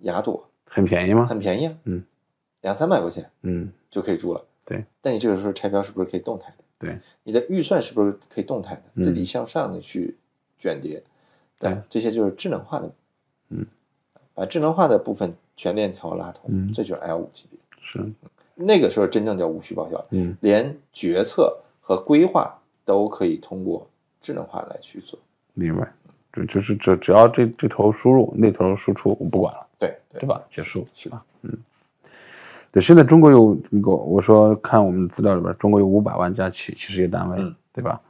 雅朵，很便宜吗？很便宜啊，嗯，两三百块钱嗯，就可以住了。对，但你这个时候拆标是不是可以动态的？对，你的预算是不是可以动态的，嗯自己向上的去卷叠？对，这些就是智能化的，嗯，把智能化的部分全链条拉通，嗯这就是 L 五级别。是，那个时候真正叫无需报销，嗯连决策和规划都可以通过智能化来去做。明白。就就是只只要这这头输入，那头输出，我不管了。对对对吧？结束是吧？嗯，对，现在中国有一个，我说看我们资料里边，中国有五百万家企企事业单位，嗯对吧？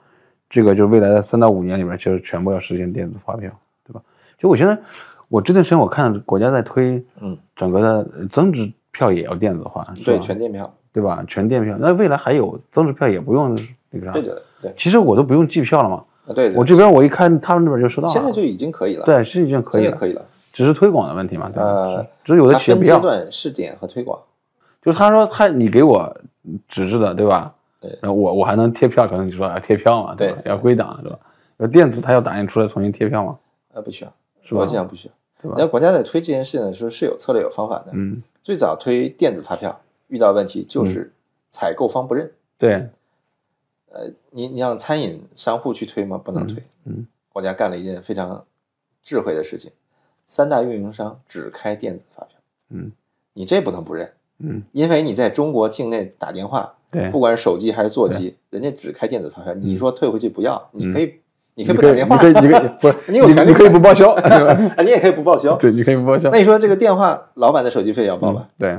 这个就是未来的三到五年里边，就是全部要实现电子发票，对吧？就我现在，我这段时间我看国家在推，嗯，整个的增值票也要电子化，是对，全电票，对吧？全电票，那未来还有增值票也不用那个啥，对的，对，其实我都不用计票了嘛，啊对的。我这边我一看他们那边就收到了，现在就已经可以了，，对是已经可以了，可以了。只是推广的问题嘛，对吧？呃只是有的企业不要，阶段试点和推广，就是他说他你给我纸质的，对吧？对然后我我还能贴票，可能你说要贴票嘛，吧？对要归档，对吧？要电子，他要打印出来重新贴票吗，呃，不需要，是吧逻辑上不需要。对吧那国家在推这件事情的时候是有策略、有方法的。嗯，最早推电子发票遇到问题就是采购方不认，对，呃你你让餐饮商户去推吗？不能推。嗯，国家干了一件非常智慧的事情，三大运营商只开电子发票。嗯，你这不能不认，嗯，因为你在中国境内打电话，对，不管是手机还是座机，人家只开电子发票。你说退回去不要，你可以，你可以不打电话，你可以，你可以 [laughs] 不是，你有权利你可以不报销，[laughs] 对吧？啊，你也可以不报销。对，你可以不报销那，你说这个电话老板的手机费要报吧？对，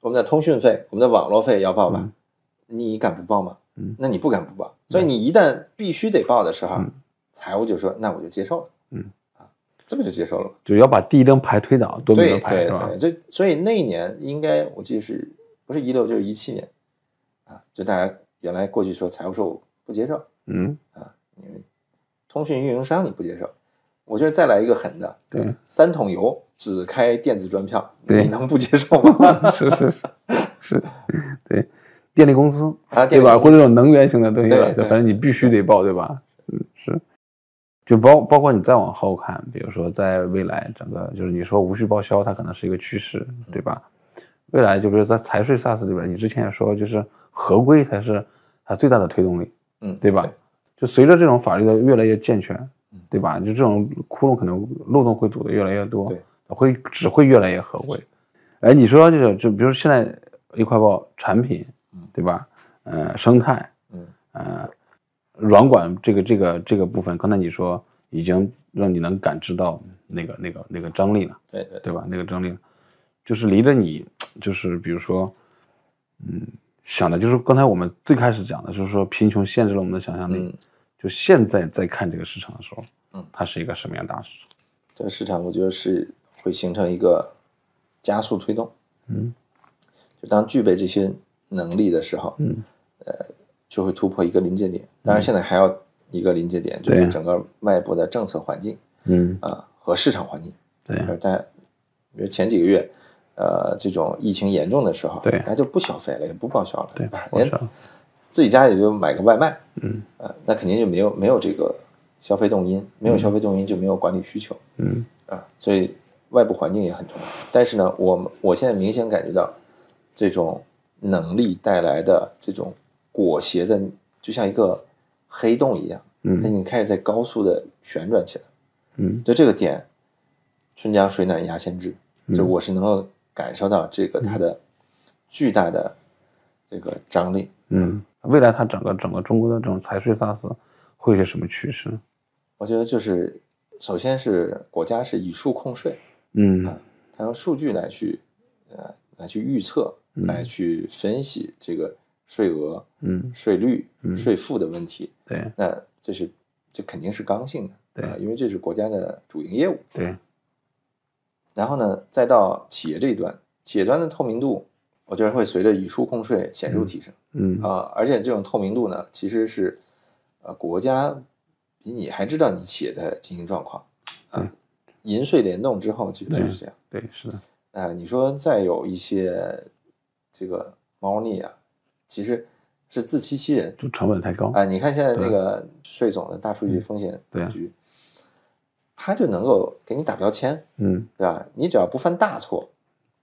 我们的通讯费、我们的网络费要报吧？嗯你敢不报吗？嗯那你不敢不报，所以你一旦必须得报的时候，嗯财务就说那我就接受了，嗯啊，这不就接受了吗？就要把第一灯牌推倒，多米对诺牌对对，？这所以那一年应该我记得是不是一六就是一七年啊？就大家原来过去说财务说我不接受，嗯，通讯运营商你不接受，我觉得再来一个狠的，对，三桶油只开电子专票，对你能不接受吗？[laughs] 是是是是，对，电力公司啊，对吧？或者这种能源型的东西吧，对对反正你必须得报，对吧？嗯，是。就包包括你再往后看，比如说在未来整个就是你说无需报销，它可能是一个趋势，对吧？未来就比如在财税 SaaS 里边，你之前也说就是合规才是它最大的推动力，嗯，对吧？就随着这种法律的越来越健全，对吧？就这种窟窿可能漏洞会堵得越来越多，对，会只会越来越合规。哎，你说这个，就比如说现在一块报产品，对吧？呃，生态，嗯，呃，软管这个这个这个部分，刚才你说已经让你能感知到那个那个那个张力了，对对对吧？那个张力，就是离着你，就是比如说，嗯，想的就是刚才我们最开始讲的，就是说贫穷限制了我们的想象力。嗯，就现在在看这个市场的时候，嗯，它是一个什么样的大市场？这个市场我觉得是会形成一个加速推动。嗯，就当具备这些能力的时候，嗯，呃，就会突破一个临界点。当然，现在还要一个临界点，就是整个外部的政策环境嗯，啊、和市场环境。对，而大家，比如前几个月，呃，这种疫情严重的时候，对大家就不消费了，也不报销了，对吧？连自己家也就买个外卖，嗯，呃，那肯定就没有没有这个消费动因，没有消费动因就没有管理需求，嗯啊，所以外部环境也很重要。但是呢，我们我现在明显感觉到，这种能力带来的这种裹挟的，就像一个黑洞一样，嗯它已嗯经开始在高速的旋转起来。嗯就这个点，春江水暖鸭先知，就嗯我是能够感受到这个它的巨大的这个张力。嗯，未来它整个整个中国的这种财税 SaaS 会有些什么趋势？我觉得就是，首先是国家是以数控税，嗯它用数据来去呃来去预测，来去分析这个税额、嗯，税率、税负的问题。对那这是这肯定是刚性的，对啊因为这是国家的主营业务。对，然后呢，再到企业这一端，企业端的透明度，我觉得会随着语数控税显著提升嗯啊、而且这种透明度呢，其实是呃国家比你还知道你企业的经营状况啊。银税联动之后，其实就是这样。对，是的，呃，你说再有一些这个猫腻啊，其实是自欺欺人。就成本太高。啊、你看现在那个税总的大数据风险嗯对局，他就能够给你打标签，嗯，对吧？你只要不犯大错，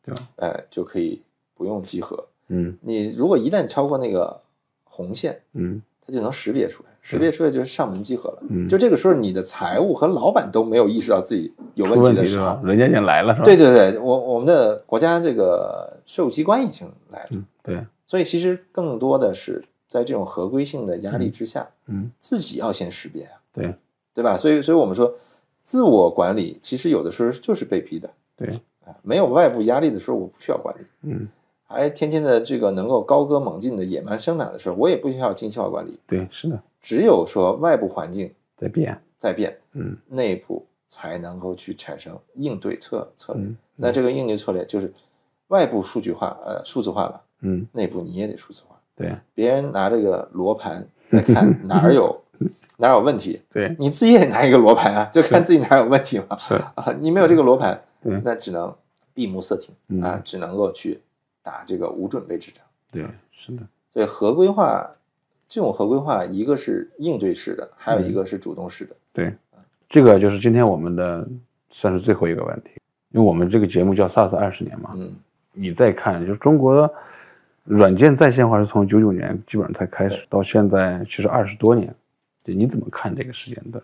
对吧？呃，就可以不用集合。嗯你如果一旦超过那个红线，嗯它就能识别出来，识别出来就是上门集合了。嗯就这个时候，你的财务和老板都没有意识到自己有问题的时候？人家已经来了是吧？对对对，我我们的国家这个税务机关已经来了，嗯对，所以其实更多的是在这种合规性的压力之下，嗯自己要先识别啊，对对吧？所以，所以我们说，自我管理其实有的时候就是被逼的对，啊，没有外部压力的时候，我不需要管理。嗯还天天的这个能够高歌猛进的野蛮生长的时候，我也不需要精细化管理。对，是的，只有说外部环境在变。在变，嗯内部才能够去产生应对策策略。嗯那这个应对策略就是外部数据化，呃，数字化了，嗯，内部你也得数字化。对别人拿这个罗盘 [laughs] 在看哪儿有哪有问题，对。你自己也拿一个罗盘啊，就看自己哪有问题嘛。是，啊，你没有这个罗盘，那只能闭目塞听嗯。啊，只能够去打这个无准备之仗。对是的，所以合规化这种合规化，一个是应对式的，还有嗯一个是主动式的。对，这个就是今天我们的算是最后一个问题，因为我们这个节目叫 SaaS 二十年嘛，嗯，你再看，就中国软件在线化是从九九年基本上才开始，到现在其实二十多年，对，你怎么看这个时间段？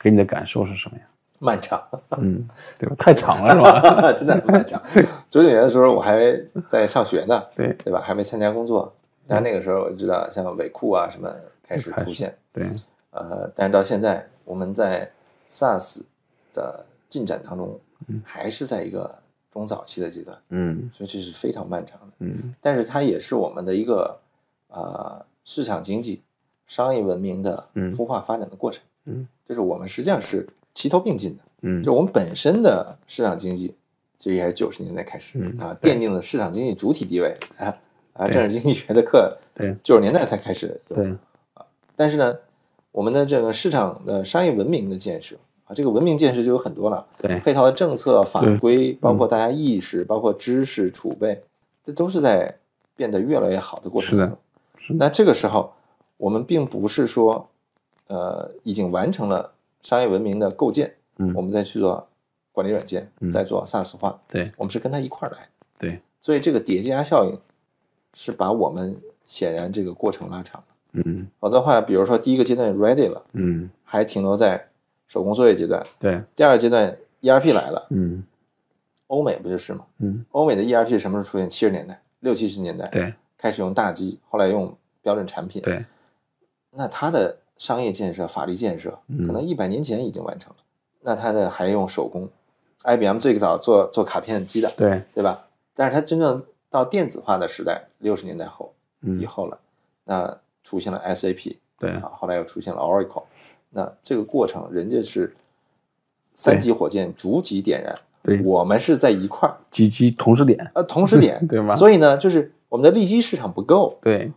给你的感受是什么呀？漫长，嗯，对吧？[laughs] 太长了是吧？[laughs] 真的很漫长。九九年的时候我还在上学呢，对对吧？还没参加工作，但那个时候我知道像尾库啊什么开始出现，对，呃，但是到现在我们在 SaaS 的进展当中，还是在一个中早期的阶段，嗯所以这是非常漫长的。嗯但是它也是我们的一个呃市场经济、商业文明的嗯。孵化发展的过程。嗯，就是我们实际上是齐头并进的。嗯，就我们本身的市场经济，其实也是九十年代开始、嗯啊，奠定了市场经济主体地位啊啊，政治经济学的课对。九十年代才开始有。啊，但是呢，我们的这个市场的商业文明的建设啊，这个文明建设就有很多了，对。配套的政策法规，包括大家意识，包括知识储备，这都是在变得越来越好的过程是的中。是的。那这个时候，我们并不是说，呃，已经完成了商业文明的构建，嗯我们再去做管理软件，嗯再做 SaaS 化，对我们是跟它一块儿来的。对，所以这个叠加效应是把我们显然这个过程拉长了。嗯否则的话，比如说第一个阶段 ready 了，嗯还停留在手工作业阶段；对，第二个阶段 ERP 来了，嗯欧美不就是吗？嗯欧美的 ERP 什么时候出现？七十年代、六七十年代对开始用大机，后来用标准产品。对，那它的商业建设、法律建设，嗯可能一百年前已经完成了。那它的还用手工，IBM 最早做做卡片机的，对，对吧？但是它真正到电子化的时代，六十年代后以嗯后了，那出现了 SAP 对啊，后来又出现了 Oracle，那这个过程人家是三级火箭逐级点燃，对，我们是在一块儿，几级同时点，呃，同时点，[laughs] 对吗？所以呢，就是我们的利基市场不够，对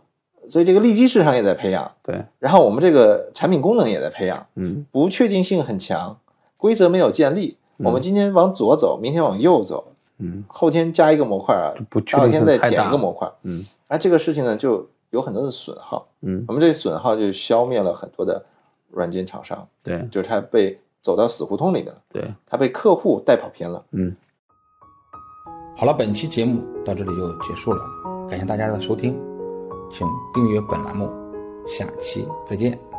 所以这个利基市场也在培养，对，然后我们这个产品功能也在培养，嗯不确定性很强，规则没有建立。我们今天往左走，明天往右走，嗯后天加一个模块啊，不确大后定天再减一个模块，嗯那这个事情呢就有很多的损耗。嗯我们这损耗就消灭了很多的软件厂商，对就是他被走到死胡同里面了，对，他被客户带跑偏了。嗯。好了，本期节目到这里就结束了，感谢大家的收听，请订阅本栏目，下期再见。